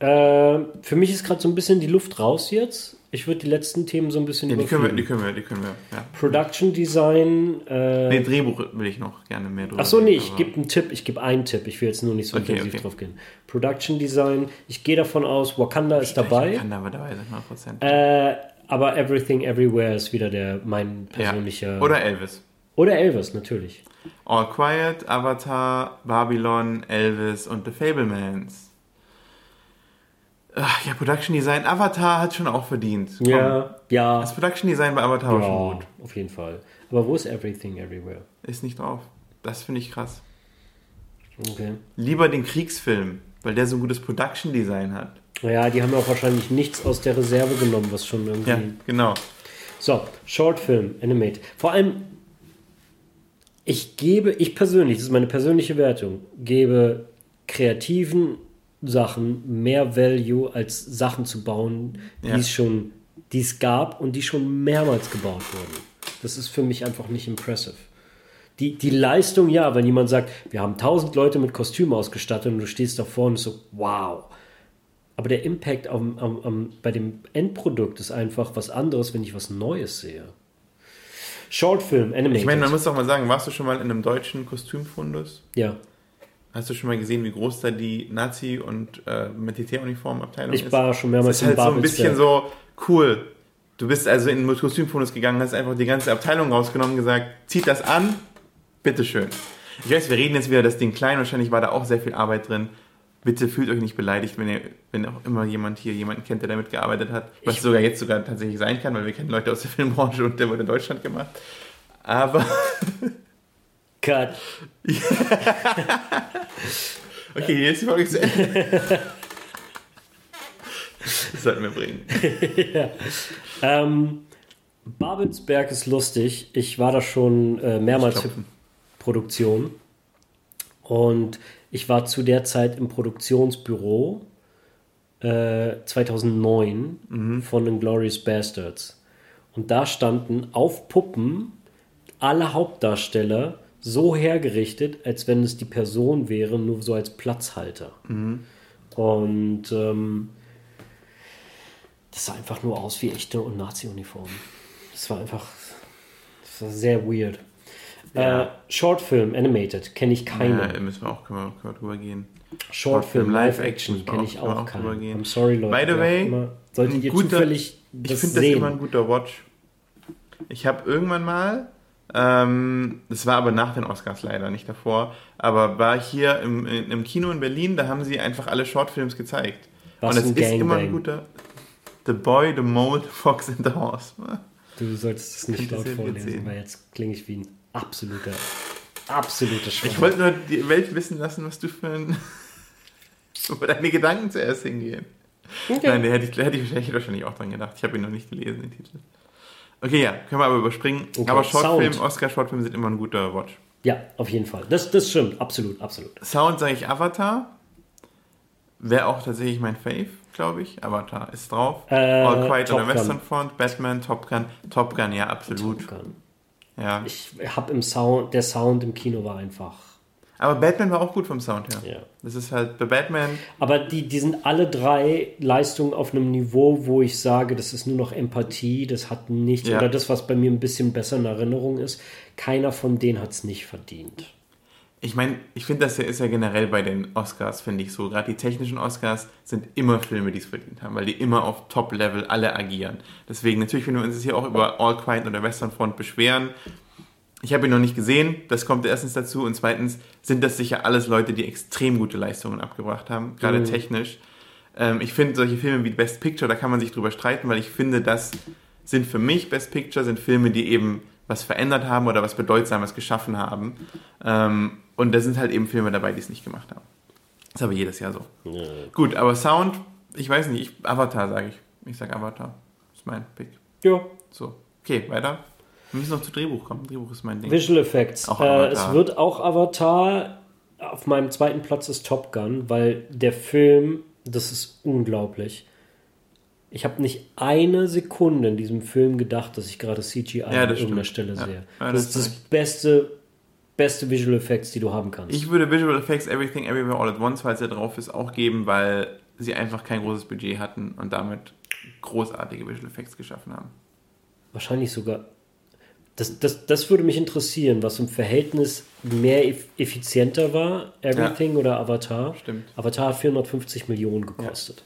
Äh, für mich ist gerade so ein bisschen die Luft raus jetzt. Ich würde die letzten Themen so ein bisschen Ja, die können wir, die können wir, die können wir, ja. Production Design. Äh, Nee, Drehbuch will ich noch gerne mehr drüber Ach so, nee, ich gebe einen Tipp. Ich gebe einen Tipp. Ich will jetzt nur nicht so Okay, intensiv okay. drauf gehen. Production Design. Ich gehe davon aus, Wakanda ist dabei. Kann aber dabei sein, 100%. Äh, aber Everything Everywhere ist wieder der mein persönlicher. ja. Oder Elvis. Oder Elvis, natürlich. All Quiet, Avatar, Babylon, Elvis und The Fablemans. Ach, ja, Production Design. Avatar hat schon auch verdient. Komm. Ja, ja. Das Production Design bei Avatar war schon ja gut. auf jeden Fall. Aber wo ist Everything Everywhere? Ist nicht drauf. Das finde ich krass. Okay. Lieber den Kriegsfilm, weil der so ein gutes Production Design hat. Naja, die haben ja auch wahrscheinlich nichts aus der Reserve genommen, was schon irgendwie. Ja, genau. So, Shortfilm, Animate. Vor allem, ich gebe, ich persönlich, das ist meine persönliche Wertung, gebe kreativen Sachen mehr Value als Sachen zu bauen, die Ja. es schon, die es gab und die schon mehrmals gebaut wurden. Das ist für mich einfach nicht impressive. Die, die Leistung, ja, wenn jemand sagt, wir haben tausend Leute mit Kostüm ausgestattet und du stehst davor und so, wow. Aber der Impact am, am, am, bei dem Endprodukt ist einfach was anderes, wenn ich was Neues sehe. Shortfilm, Animated. Ich meine, man muss doch mal sagen, warst du schon mal in einem deutschen Kostümfundus? ja, Hast du schon mal gesehen, wie groß da die Nazi- und äh, Militäruniformabteilung ich ist? war schon Das mehrmals ist halt so ein bisschen so cool. Du bist also in den Kostümfundus gegangen, hast einfach die ganze Abteilung rausgenommen und gesagt, zieht das an, bitteschön. Ich weiß, wir reden jetzt wieder das Ding klein, wahrscheinlich war da auch sehr viel Arbeit drin. Bitte fühlt euch nicht beleidigt, wenn ihr, wenn auch immer jemand hier jemanden kennt, der damit gearbeitet hat. Was Ich- sogar jetzt sogar tatsächlich sein kann, weil wir kennen Leute aus der Filmbranche und der wurde in Deutschland gemacht. Aber, Cut. okay, jetzt die Folge zu Ende. Das sollten wir bringen. Ähm, Babelsberg ist lustig. Ich war da schon äh, mehrmals für. Produktion. Und ich war zu der Zeit im Produktionsbüro äh, 2009 von den Glorious Bastards. Und da standen auf Puppen alle Hauptdarsteller so hergerichtet, als wenn es die Person wäre, nur so als Platzhalter. Und ähm, das sah einfach nur aus wie echte und Nazi-Uniformen. Das war einfach das war sehr weird. Ja. Äh, Shortfilm, Animated, kenne ich keine. Ja, müssen wir auch, können wir, drüber gehen. Shortfilm, Shortfilm, Live-Action, kenne ich auch- auch können wir auch keine. drüber gehen. I'm sorry, Leute. By the way, immer. solltet ihr guter- zufällig Ich das finde das immer ein guter Watch. Ich habe irgendwann mal, ähm, das war aber nach den Oscars leider, nicht davor, aber war hier im, in, im Kino in Berlin, da haben sie einfach alle Shortfilms gezeigt. Was Und es ein ist immer ein guter The Boy, the Mole, Fox and the Horse. Du solltest es nicht laut vorlesen, weil jetzt klinge ich wie ein absoluter, absoluter Schwein. Ich wollte nur die Welt wissen lassen, was du für ein. wo deine Gedanken zuerst hingehen. Nein, der hätte ich, hätte ich, hätte ich wahrscheinlich auch dran gedacht. Ich habe ihn noch nicht gelesen, den Titel. Okay, ja, können wir aber überspringen. Okay, Aber Shortfilm. Oscar-Shortfilme sind immer ein guter Watch. Ja, auf jeden Fall. Das, das stimmt, absolut, absolut. Sound sage ich Avatar. Wäre auch tatsächlich mein Fave, glaube ich. Avatar ist drauf. Äh, All Quiet on the. Western Front, Batman, Top Gun. Top Gun, ja, absolut. Top Gun. Ja. Ich habe im Sound, der Sound im Kino war einfach. Aber Batman war auch gut vom Sound her. Ja. Das ist halt bei Batman. Aber die, die sind alle drei Leistungen auf einem Niveau, wo ich sage, das ist nur noch Empathie, das hat nichts, Ja. oder das, was bei mir ein bisschen besser in Erinnerung ist. Keiner von denen hat es nicht verdient. Ich meine, ich finde, das ist ja generell bei den Oscars, finde ich so. Gerade die technischen Oscars sind immer Filme, die es verdient haben, weil die immer auf Top-Level alle agieren. Deswegen, natürlich, wenn wir uns jetzt hier auch über All Quiet oder Western Front beschweren, ich habe ihn noch nicht gesehen, das kommt erstens dazu und zweitens sind das sicher alles Leute, die extrem gute Leistungen abgebracht haben, gerade technisch. Ähm, ich finde solche Filme wie Best Picture, da kann man sich drüber streiten, weil ich finde, das sind für mich Best Picture, sind Filme, die eben was verändert haben oder was Bedeutsames geschaffen haben. Ähm, und da sind halt eben Filme dabei, die es nicht gemacht haben. Das ist aber jedes Jahr so. Gut, aber Sound, ich weiß nicht, ich, Avatar sage ich. Ich sage Avatar. ist mein Pick. Ja. So, okay, weiter. Wir müssen noch zu Drehbuch kommen. Drehbuch ist mein Ding. Visual Effects. Auch äh, es wird auch Avatar. Auf meinem zweiten Platz ist Top Gun, weil der Film, das ist unglaublich. Ich habe nicht eine Sekunde in diesem Film gedacht, dass ich gerade CGI Ja, an irgendeiner stimmt. Stelle Ja. sehe. Ja, das das ist das beste, beste Visual Effects, die du haben kannst. Ich würde Visual Effects Everything Everywhere All at Once, falls er drauf ist, auch geben, weil sie einfach kein großes Budget hatten und damit großartige Visual Effects geschaffen haben. Wahrscheinlich sogar. Das, das, das würde mich interessieren, was im Verhältnis mehr eff effizienter war, Everything oder Avatar. Stimmt. Avatar hat 450 Millionen gekostet.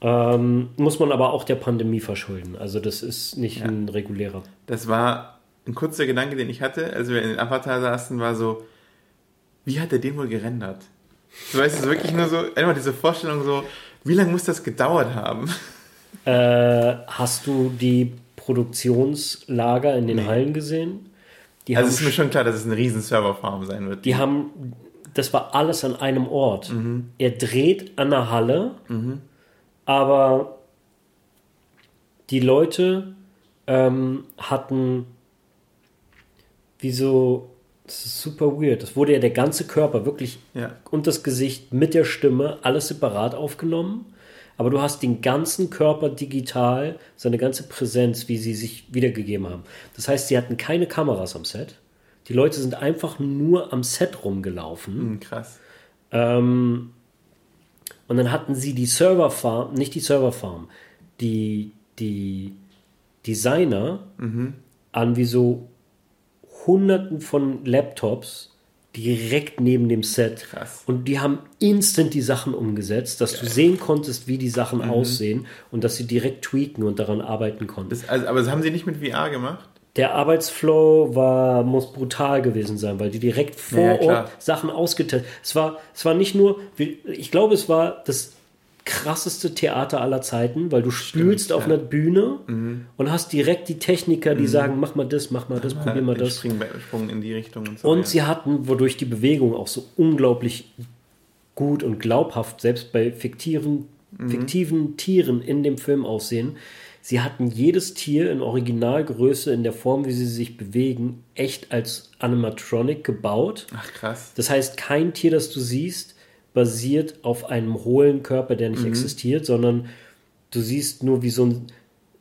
Ähm, muss man aber auch der Pandemie verschulden. Also das ist nicht Ja. ein regulärer. Das war ein kurzer Gedanke, den ich hatte, als wir in den Avatar saßen, war so, wie hat er den wohl gerendert? So weißt du, wirklich nur so, einfach diese Vorstellung so, wie lange muss das gedauert haben? Äh, hast du die Produktionslager in den Nee. Hallen gesehen? Die Also ist mir schon klar, dass es eine riesen Serverfarm sein wird. die haben, das war alles an einem Ort. Mhm. Er dreht an der Halle, aber die Leute ähm, hatten wie so, das ist super weird. Das wurde ja der ganze Körper wirklich Ja. und das Gesicht mit der Stimme alles separat aufgenommen. Aber du hast den ganzen Körper digital, seine ganze Präsenz, wie sie sich wiedergegeben haben. Das heißt, sie hatten keine Kameras am Set. Die Leute sind einfach nur am Set rumgelaufen. Hm, krass. Ähm, und dann hatten sie die Serverfarm, nicht die Serverfarm, die, die Designer an wie so hunderten von Laptops direkt neben dem Set. Krass. Und die haben instant die Sachen umgesetzt, dass du sehen konntest, wie die Sachen aussehen und dass sie direkt tweaken und daran arbeiten konnten. Das, also, aber das haben sie nicht mit VR gemacht? Der Arbeitsflow war, muss brutal gewesen sein, weil die direkt vor Ja. Ort Sachen ausgetestet. Es war, es war nicht nur, ich glaube, es war das krasseste Theater aller Zeiten, weil du spielst auf ja. Mhm. einer Bühne und hast direkt die Techniker, die sagen, mach mal das, mach mal das, probier mal das. Spring, Sprung in die Richtung und so. Und ja. sie hatten, wodurch die Bewegung auch so unglaublich gut und glaubhaft, selbst bei fiktiven, Mhm. fiktiven Tieren in dem Film aussehen. Sie hatten jedes Tier in Originalgröße, in der Form, wie sie sich bewegen, echt als Animatronic gebaut. Ach krass. Das heißt, kein Tier, das du siehst, basiert auf einem hohlen Körper, der Mhm. nicht existiert, sondern du siehst nur, wie so ein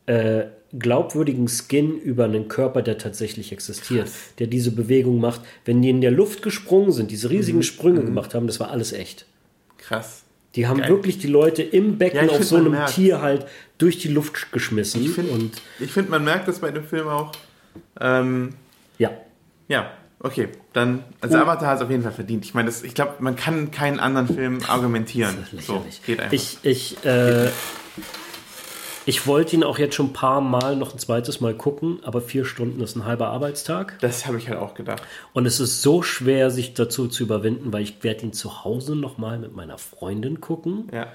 äh, glaubwürdigen Skin über einen Körper, der tatsächlich existiert, der diese Bewegung macht. Wenn die in der Luft gesprungen sind, diese riesigen Sprünge gemacht haben, das war alles echt. Krass. Die haben Geil. wirklich die Leute im Becken Ja, auf so einem merkt's. Tier halt durch die Luft geschmissen. Ich finde, find, man merkt das bei dem Film auch. Ähm, ja, ja, okay. Dann, also Oh. Avatar hat es auf jeden Fall verdient. Ich meine, ich glaube, man kann keinen anderen Film argumentieren. Das ist So, geht einfach. Ich, ich, äh, ich wollte ihn auch jetzt schon ein paar Mal noch ein zweites Mal gucken, aber vier Stunden ist ein halber Arbeitstag. das habe ich halt auch gedacht. Und es ist so schwer, sich dazu zu überwinden, weil ich werde ihn zu Hause nochmal mit meiner Freundin gucken. Ja.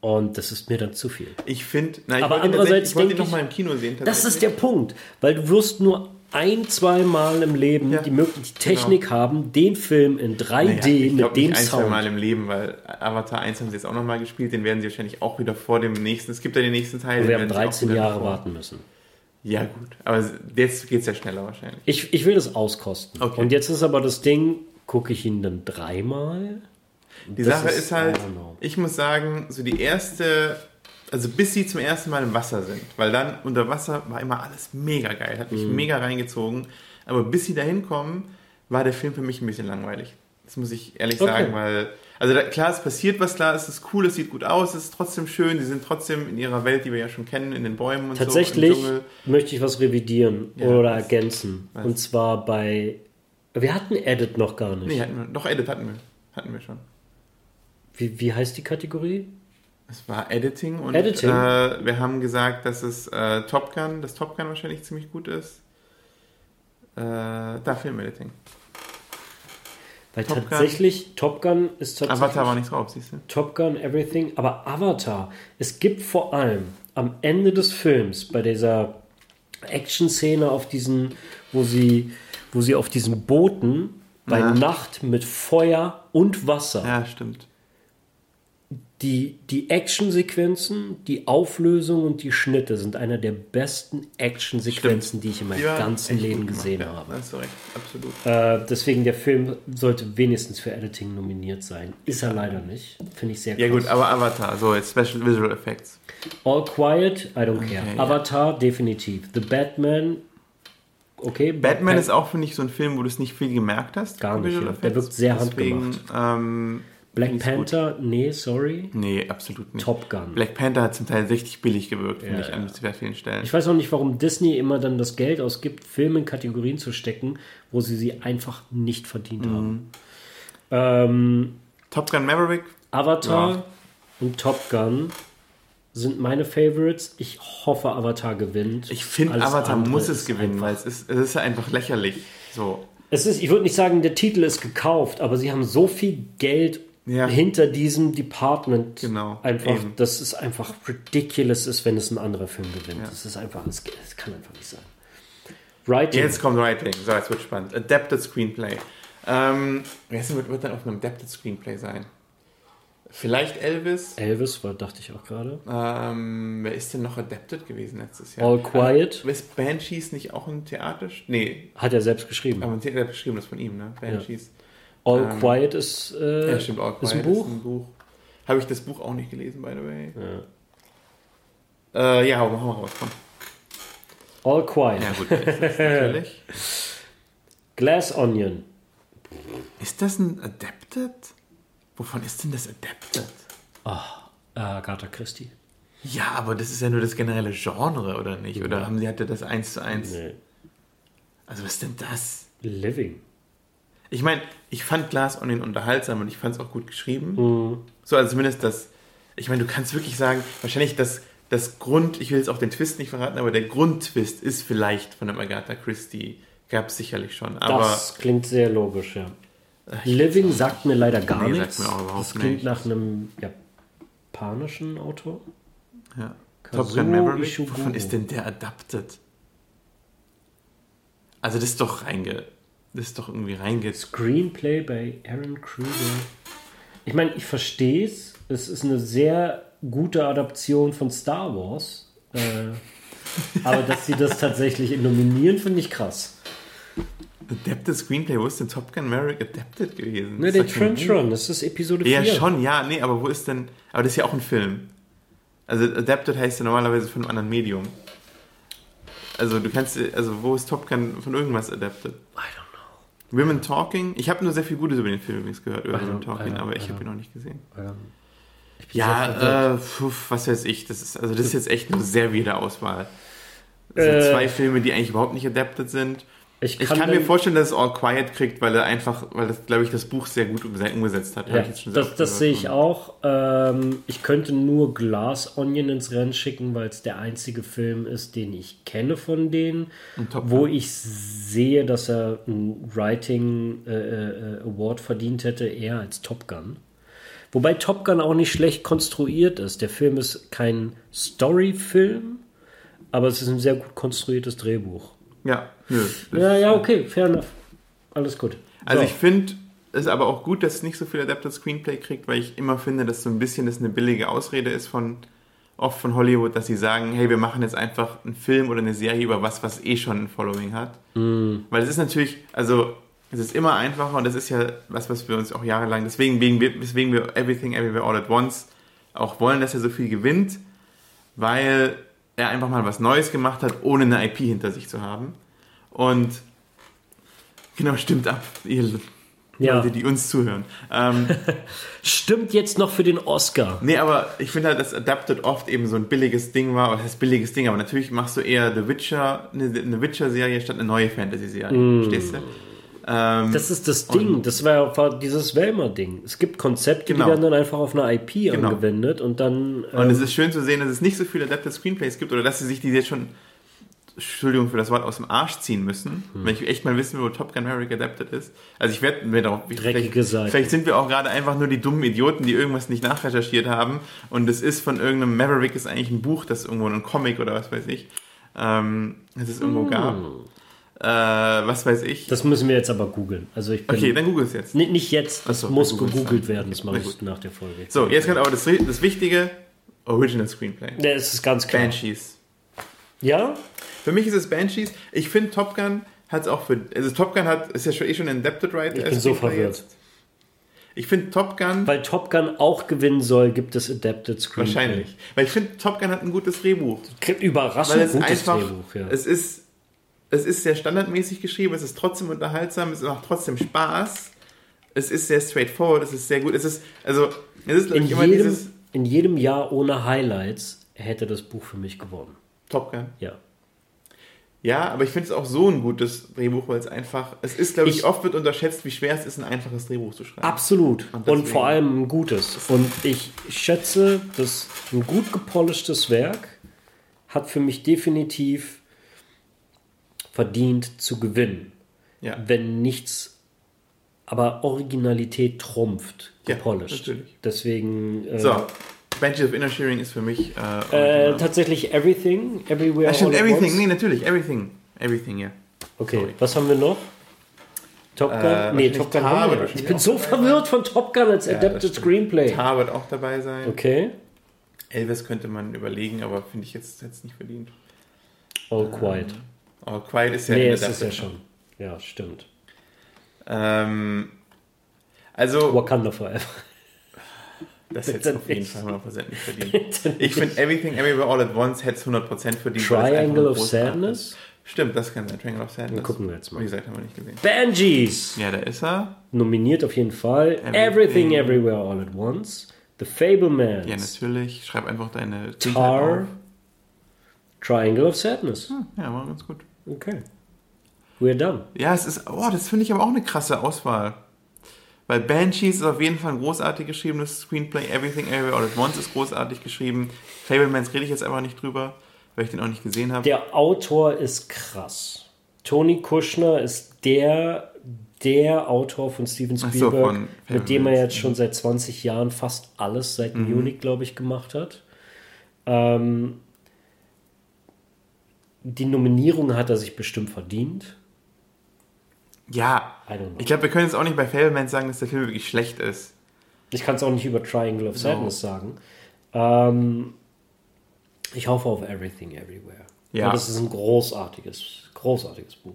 Und das ist mir dann zu viel. Ich finde, Aber andererseits ich wollte ihn denk noch mal im Kino sehen. Das ist der Punkt, weil du wirst nur ein, zwei Mal im Leben Ja, genau. die Möglichkeit, die Technik haben, den Film in 3D Naja, mit dem nicht ein, zwei Sound. Mal im Leben, weil Avatar 1 haben sie jetzt auch nochmal gespielt, den werden sie wahrscheinlich auch wieder vor dem nächsten, es gibt ja den nächsten Teil. den Wir haben werden sie auch 13 wieder Jahre davor- warten müssen. Ja gut, aber jetzt geht es ja schneller wahrscheinlich. Ich, ich will das auskosten. Okay. Und jetzt ist aber das Ding, gucke ich ihn dann dreimal? Die Das Sache ist- ist, halt, ich muss sagen, so die erste, also bis sie zum ersten Mal im Wasser sind, weil dann unter Wasser war immer alles mega geil, hat mich Mhm. mega reingezogen, aber bis sie da hinkommen, war der Film für mich ein bisschen langweilig. Das muss ich ehrlich Okay. sagen, weil, also da, klar, es passiert was, klar, es ist cool, es sieht gut aus, es ist trotzdem schön, sie sind trotzdem in ihrer Welt, die wir ja schon kennen, in den Bäumen und Tatsächlich so, Dschungel. möchte ich was revidieren Ja, oder was? ergänzen. Was? Und zwar bei. Wir hatten Edit noch gar nicht. Nee, hatten wir, doch, Edit hatten wir, hatten wir schon. Wie, wie heißt die Kategorie? Es war Editing und Editing. Äh, wir haben gesagt, dass es äh, Top Gun, dass Top Gun wahrscheinlich ziemlich gut ist. Äh, da Film-Editing. Weil Top Gun. tatsächlich, Top Gun ist tatsächlich. Avatar war nicht drauf, siehst du? Top Gun, Everything, aber Avatar. Es gibt vor allem am Ende des Films bei dieser Action-Szene auf diesen, wo sie, wo sie auf diesen Booten bei Ja. Nacht mit Feuer und Wasser Ja, stimmt. Die, die Action-Sequenzen, die Auflösung und die Schnitte sind einer der besten Action-Sequenzen, die ich in meinem war ganzen gut Leben gesehen ja, habe. Hast du recht, absolut. Äh, deswegen der Film sollte wenigstens für Editing nominiert sein. Ist er leider nicht. Finde ich sehr Ja krass. gut, aber Avatar, so jetzt Special Visual Effects. All Quiet, I don't care. ja. Avatar, definitiv. The Batman, okay. Batman Bat- ist auch, finde ich, so ein Film, wo du es nicht viel gemerkt hast. Gar nicht, ja. Der wirkt sehr Deswegen, handgemacht. Ähm, Black find ich's gut. Panther, nee, sorry. Nee, absolut nicht. Top Gun. Black Panther hat zum Teil richtig billig gewirkt, finde Ja, ich, an sehr vielen Stellen. Ich weiß auch nicht, warum Disney immer dann das Geld ausgibt, Filme in Kategorien zu stecken, wo sie sie einfach nicht verdient Mhm. haben. Ähm, Top Gun Maverick, Avatar Ja. und Top Gun sind meine Favorites. Ich hoffe, Avatar gewinnt. Ich finde, Avatar muss es gewinnen, weil es ist, es ist ja einfach lächerlich. So. Es ist, ich würde nicht sagen, der Titel ist gekauft, aber sie haben so viel Geld Ja. hinter diesem Department. Genau, Einfach, eben. dass es einfach ridiculous ist, wenn es ein anderer Film gewinnt. Das ist einfach, es, kann einfach nicht sein. Writing. Jetzt kommt Writing. So, jetzt wird spannend. Adapted Screenplay. Ähm, denn, wird, wird dann auf einem Adapted Screenplay sein? Vielleicht Elvis. Elvis, war, dachte ich auch gerade. Ähm, wer ist denn noch adapted gewesen letztes Jahr? All Quiet. Äh, ist Banshees nicht auch ein Theater? Nee, Hat er selbst geschrieben. aber ein Theater geschrieben, das von ihm, ne? Banshees. All ähm, Quiet ist, äh, Ja, stimmt, All Quiet ist ein Buch. Ist ein Buch. Habe ich das Buch auch nicht gelesen, by the way. Ja, äh, ja mal hau mal raus, komm. All Quiet. Ja, gut, natürlich. Glass Onion. Ist das ein Adapted? Wovon ist denn das Adapted? Äh, Agatha Christie. Ja, aber das ist ja nur das generelle Genre, oder nicht? Oder haben sie hatte das eins zu eins? Nee. Also was ist denn das? Living. Ich meine, ich fand Glass Onion unterhaltsam und ich fand es auch gut geschrieben. Mhm. So, also zumindest das. Ich meine, du kannst wirklich sagen, wahrscheinlich das, das Grund, ich will jetzt auch den Twist nicht verraten, aber der Grundtwist ist vielleicht von dem Agatha Christie. Gab es sicherlich schon. Aber das klingt sehr logisch, ja. Living sagt mir leider gar Nee, nichts. das klingt nicht. nach einem japanischen Autor. ja. Kazuo Top Gun Maverick, wovon ist denn der adapted? Also das ist doch reinge... Das doch irgendwie reinge... Screenplay bei Aaron Kruger. Ich meine, ich verstehe es. Es ist eine sehr gute Adaption von Star Wars. Äh, aber dass sie das tatsächlich nominieren, finde ich krass. Adapted Screenplay, wo ist denn Top Gun Maverick adapted gewesen? Ne, der Trench Run, das ist Episode 4. Ja, schon, ja, nee, aber wo ist denn. Aber das ist ja auch ein Film. Also Adapted heißt ja normalerweise von einem anderen Medium. Also du kannst, also wo ist Top Gun von irgendwas adapted? I don't know. Women Talking? Ich habe nur sehr viel Gutes über den Film übrigens gehört, über Women Talking, aber ich habe ihn noch nicht gesehen. Ja, äh, puh, was weiß ich. Das ist, also das ist jetzt echt eine sehr wilde Auswahl. Das Äh. sind zwei Filme, die eigentlich überhaupt nicht adapted sind. Ich Ich kann, kann, mir vorstellen, dass es All Quiet kriegt, weil er einfach, weil das, glaube ich, das Buch sehr gut umgesetzt hat. Ja, ich jetzt schon sehr das, das sehe ich auch. Ähm, ich könnte nur Glass Onion ins Rennen schicken, weil es der einzige Film ist, den ich kenne von denen, wo ich sehe, dass er einen Writing äh, äh, Award verdient hätte, eher als Top Gun. Wobei Top Gun auch nicht schlecht konstruiert ist. Der Film ist kein Story-Film, aber es ist ein sehr gut konstruiertes Drehbuch. Ja, nö. Ja, ja, okay, fair enough. Alles gut. Also So. ich finde es aber auch gut, dass es nicht so viel Adapted Screenplay kriegt, weil ich immer finde, dass so ein bisschen das eine billige Ausrede ist von oft von Hollywood, dass sie sagen, hey, wir machen jetzt einfach einen Film oder eine Serie über was, was eh schon ein Following hat. Weil es ist natürlich, also es ist immer einfacher und das ist ja was, was wir uns auch jahrelang, deswegen, weswegen wir Everything Everywhere All at Once auch wollen, dass er so viel gewinnt, weil er einfach mal was Neues gemacht hat, ohne eine IP hinter sich zu haben. Und genau, stimmt ab, ihr Ja. Leute, die uns zuhören. Ähm, Stimmt jetzt noch für den Oscar. nee, aber ich finde halt, dass Adapted oft eben so ein billiges Ding war. Was heißt billiges Ding? Aber natürlich machst du eher The Witcher, eine, eine Witcher-Serie statt eine neue Fantasy-Serie. Verstehst du? Ähm, Das ist das Ding. Das war, war dieses Wellmer-Ding. Es gibt Konzepte, Genau. die werden dann einfach auf eine IP Genau. angewendet und dann. Und es ist schön zu sehen, dass es nicht so viele Adapted Screenplays gibt oder dass sie sich die jetzt schon, Entschuldigung für das Wort, aus dem Arsch ziehen müssen. Hm. Wenn ich echt mal wissen will, wo Top Gun Maverick adapted ist. Also ich werde mir darauf... Dreckige vielleicht, Seite. vielleicht sind wir auch gerade einfach nur die dummen Idioten, die irgendwas nicht nachrecherchiert haben. Und es ist von irgendeinem... Maverick ist eigentlich ein Buch, das irgendwo ein Comic oder was weiß ich, ähm, das es irgendwo gab. Äh, was weiß ich. Hm. das müssen wir jetzt aber googeln. Also ich okay, dann google es jetzt. Ni- nicht jetzt, das so, muss gegoogelt werden. Das mache ich nach der Folge. So, jetzt kommt aber das, das Wichtige. Original Screenplay. Ja, es ist ganz klar. Banshees. Ja? Für mich ist es Banshees. Ich finde Top Gun hat es auch für. Also Top Gun hat ist ja schon eh schon ein Adapted Right. Ich bin so verwirrt. jetzt. Ich finde Top Gun Weil Top Gun auch gewinnen soll, gibt es Adapted Screenplay. wahrscheinlich. Weil ich finde Top Gun hat ein gutes Drehbuch. Kriegt Weil überraschend es gutes einfach. Drehbuch, ja. Es ist. Es ist sehr standardmäßig geschrieben, es ist trotzdem unterhaltsam, es macht trotzdem Spaß. Es ist sehr straightforward, es ist sehr gut. Es ist, also, es ist, in, jedem, dieses in jedem Jahr ohne Highlights hätte das Buch für mich gewonnen. Top Gun. Ja. Ja, aber ich finde es auch so ein gutes Drehbuch, weil es einfach, es ist, glaube ich, Ich- oft wird unterschätzt, wie schwer es ist, ein einfaches Drehbuch zu schreiben. Absolut. Und Und, vor allem ein gutes. Und ich schätze, dass ein gut gepolischtes Werk hat für mich definitiv verdient zu gewinnen. Ja. Wenn nichts, aber Originalität trumpft, Ja, gepolished. natürlich. Deswegen. Äh, So, Banshees of Inisherin ist für mich. Äh, Äh, tatsächlich Everything, Everywhere. ja, stimmt, all at Everything. once. Nee, natürlich, Everything. Everything, ja. Okay, Sorry. was haben wir noch? Top Gun? Äh, nee, Top Gun haben wir. Ich bin so verwirrt von Top Gun als das Adapted stimmt. Screenplay. Tar wird auch dabei sein. Okay. Elvis könnte man überlegen, aber finde ich jetzt, jetzt nicht verdient. All Quiet. Oh, Quiet ist ja nee, es ist ja schon. Ja, stimmt. Ähm, also, Wakanda Forever. Das hätte es auf jeden. Fall 100% nicht verdient. Ich finde Everything Everywhere All at Once hätte es 100% verdient. Triangle of Sadness? Stimmt, das kann sein. Triangle of Sadness. Dann gucken wir jetzt Wie mal. gesagt, haben wir nicht gesehen. Banshees! Ja, da ist er. Nominiert auf jeden Fall. Everything. Everything, Everywhere, All at Once. The Fablemans. Ja, natürlich. Schreib einfach deine Tar. auf. Triangle of Sadness. Hm, Ja, war ganz gut. Okay. We're done. Ja, es ist, oh, das finde ich aber auch eine krasse Auswahl. Weil Banshees ist auf jeden Fall ein großartig geschriebenes Screenplay. Everything Everywhere All at Once ist großartig geschrieben. Fablemans rede ich jetzt einfach nicht drüber, weil ich den auch nicht gesehen habe. Der Autor ist krass. Tony Kushner ist der, der Autor von Steven Ach so, Spielberg, von mit dem er jetzt schon seit 20 Jahren fast alles seit Mhm. Munich, glaube ich, gemacht hat. Ähm, die Nominierung hat er sich bestimmt verdient. Ja, ich glaube, wir können jetzt auch nicht bei Fablemans sagen, dass der Film wirklich schlecht ist. Ich kann es auch nicht über Triangle of Sadness sagen. Ähm, ich hoffe auf Everything Everywhere. Ja. Das ist ein großartiges, großartiges Buch.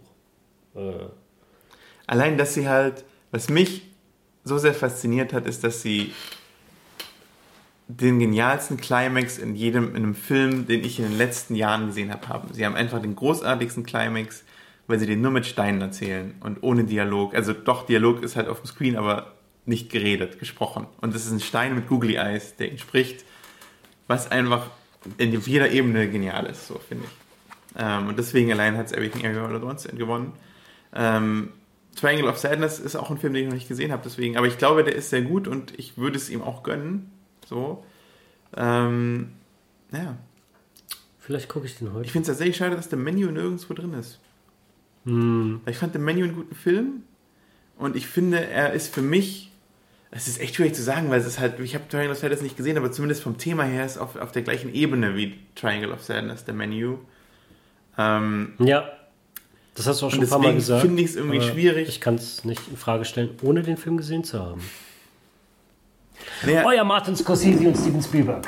Äh, Allein, dass sie halt, was mich so sehr fasziniert hat, ist, dass sie den genialsten Climax in jedem, in einem Film, den ich in den letzten Jahren gesehen habe, haben. Sie haben einfach den großartigsten Climax, weil sie den nur mit Steinen erzählen und ohne Dialog. Also doch, Dialog ist halt auf dem Screen, aber nicht geredet, gesprochen. Und das ist ein Stein mit Googly Eyes, der ihn spricht, was einfach in jeder Ebene genial ist, so finde ich. Ähm, und deswegen allein hat es Everything Everywhere All at Once gewonnen. Ähm, Triangle of Sadness ist auch ein Film, den ich noch nicht gesehen habe, deswegen, aber ich glaube, der ist sehr gut und ich würde es ihm auch gönnen. So. Ähm, ja. Vielleicht gucke ich den heute. Ich finde es tatsächlich schade, dass der Menü nirgendwo drin ist. Hm. Ich fand den Menü einen guten Film und ich finde, er ist für mich, es ist echt schwierig zu sagen, weil es ist halt, ich habe Triangle of Sadness nicht gesehen, aber zumindest vom Thema her ist auf, auf der gleichen Ebene wie Triangle of Sadness, der Menü. Ähm, Ja. Das hast du auch schon ein paar Mal gesagt. finde ich es irgendwie schwierig. Ich kann es nicht in Frage stellen, ohne den Film gesehen zu haben. naja, Euer Martin Scorsese und Steven Spielberg.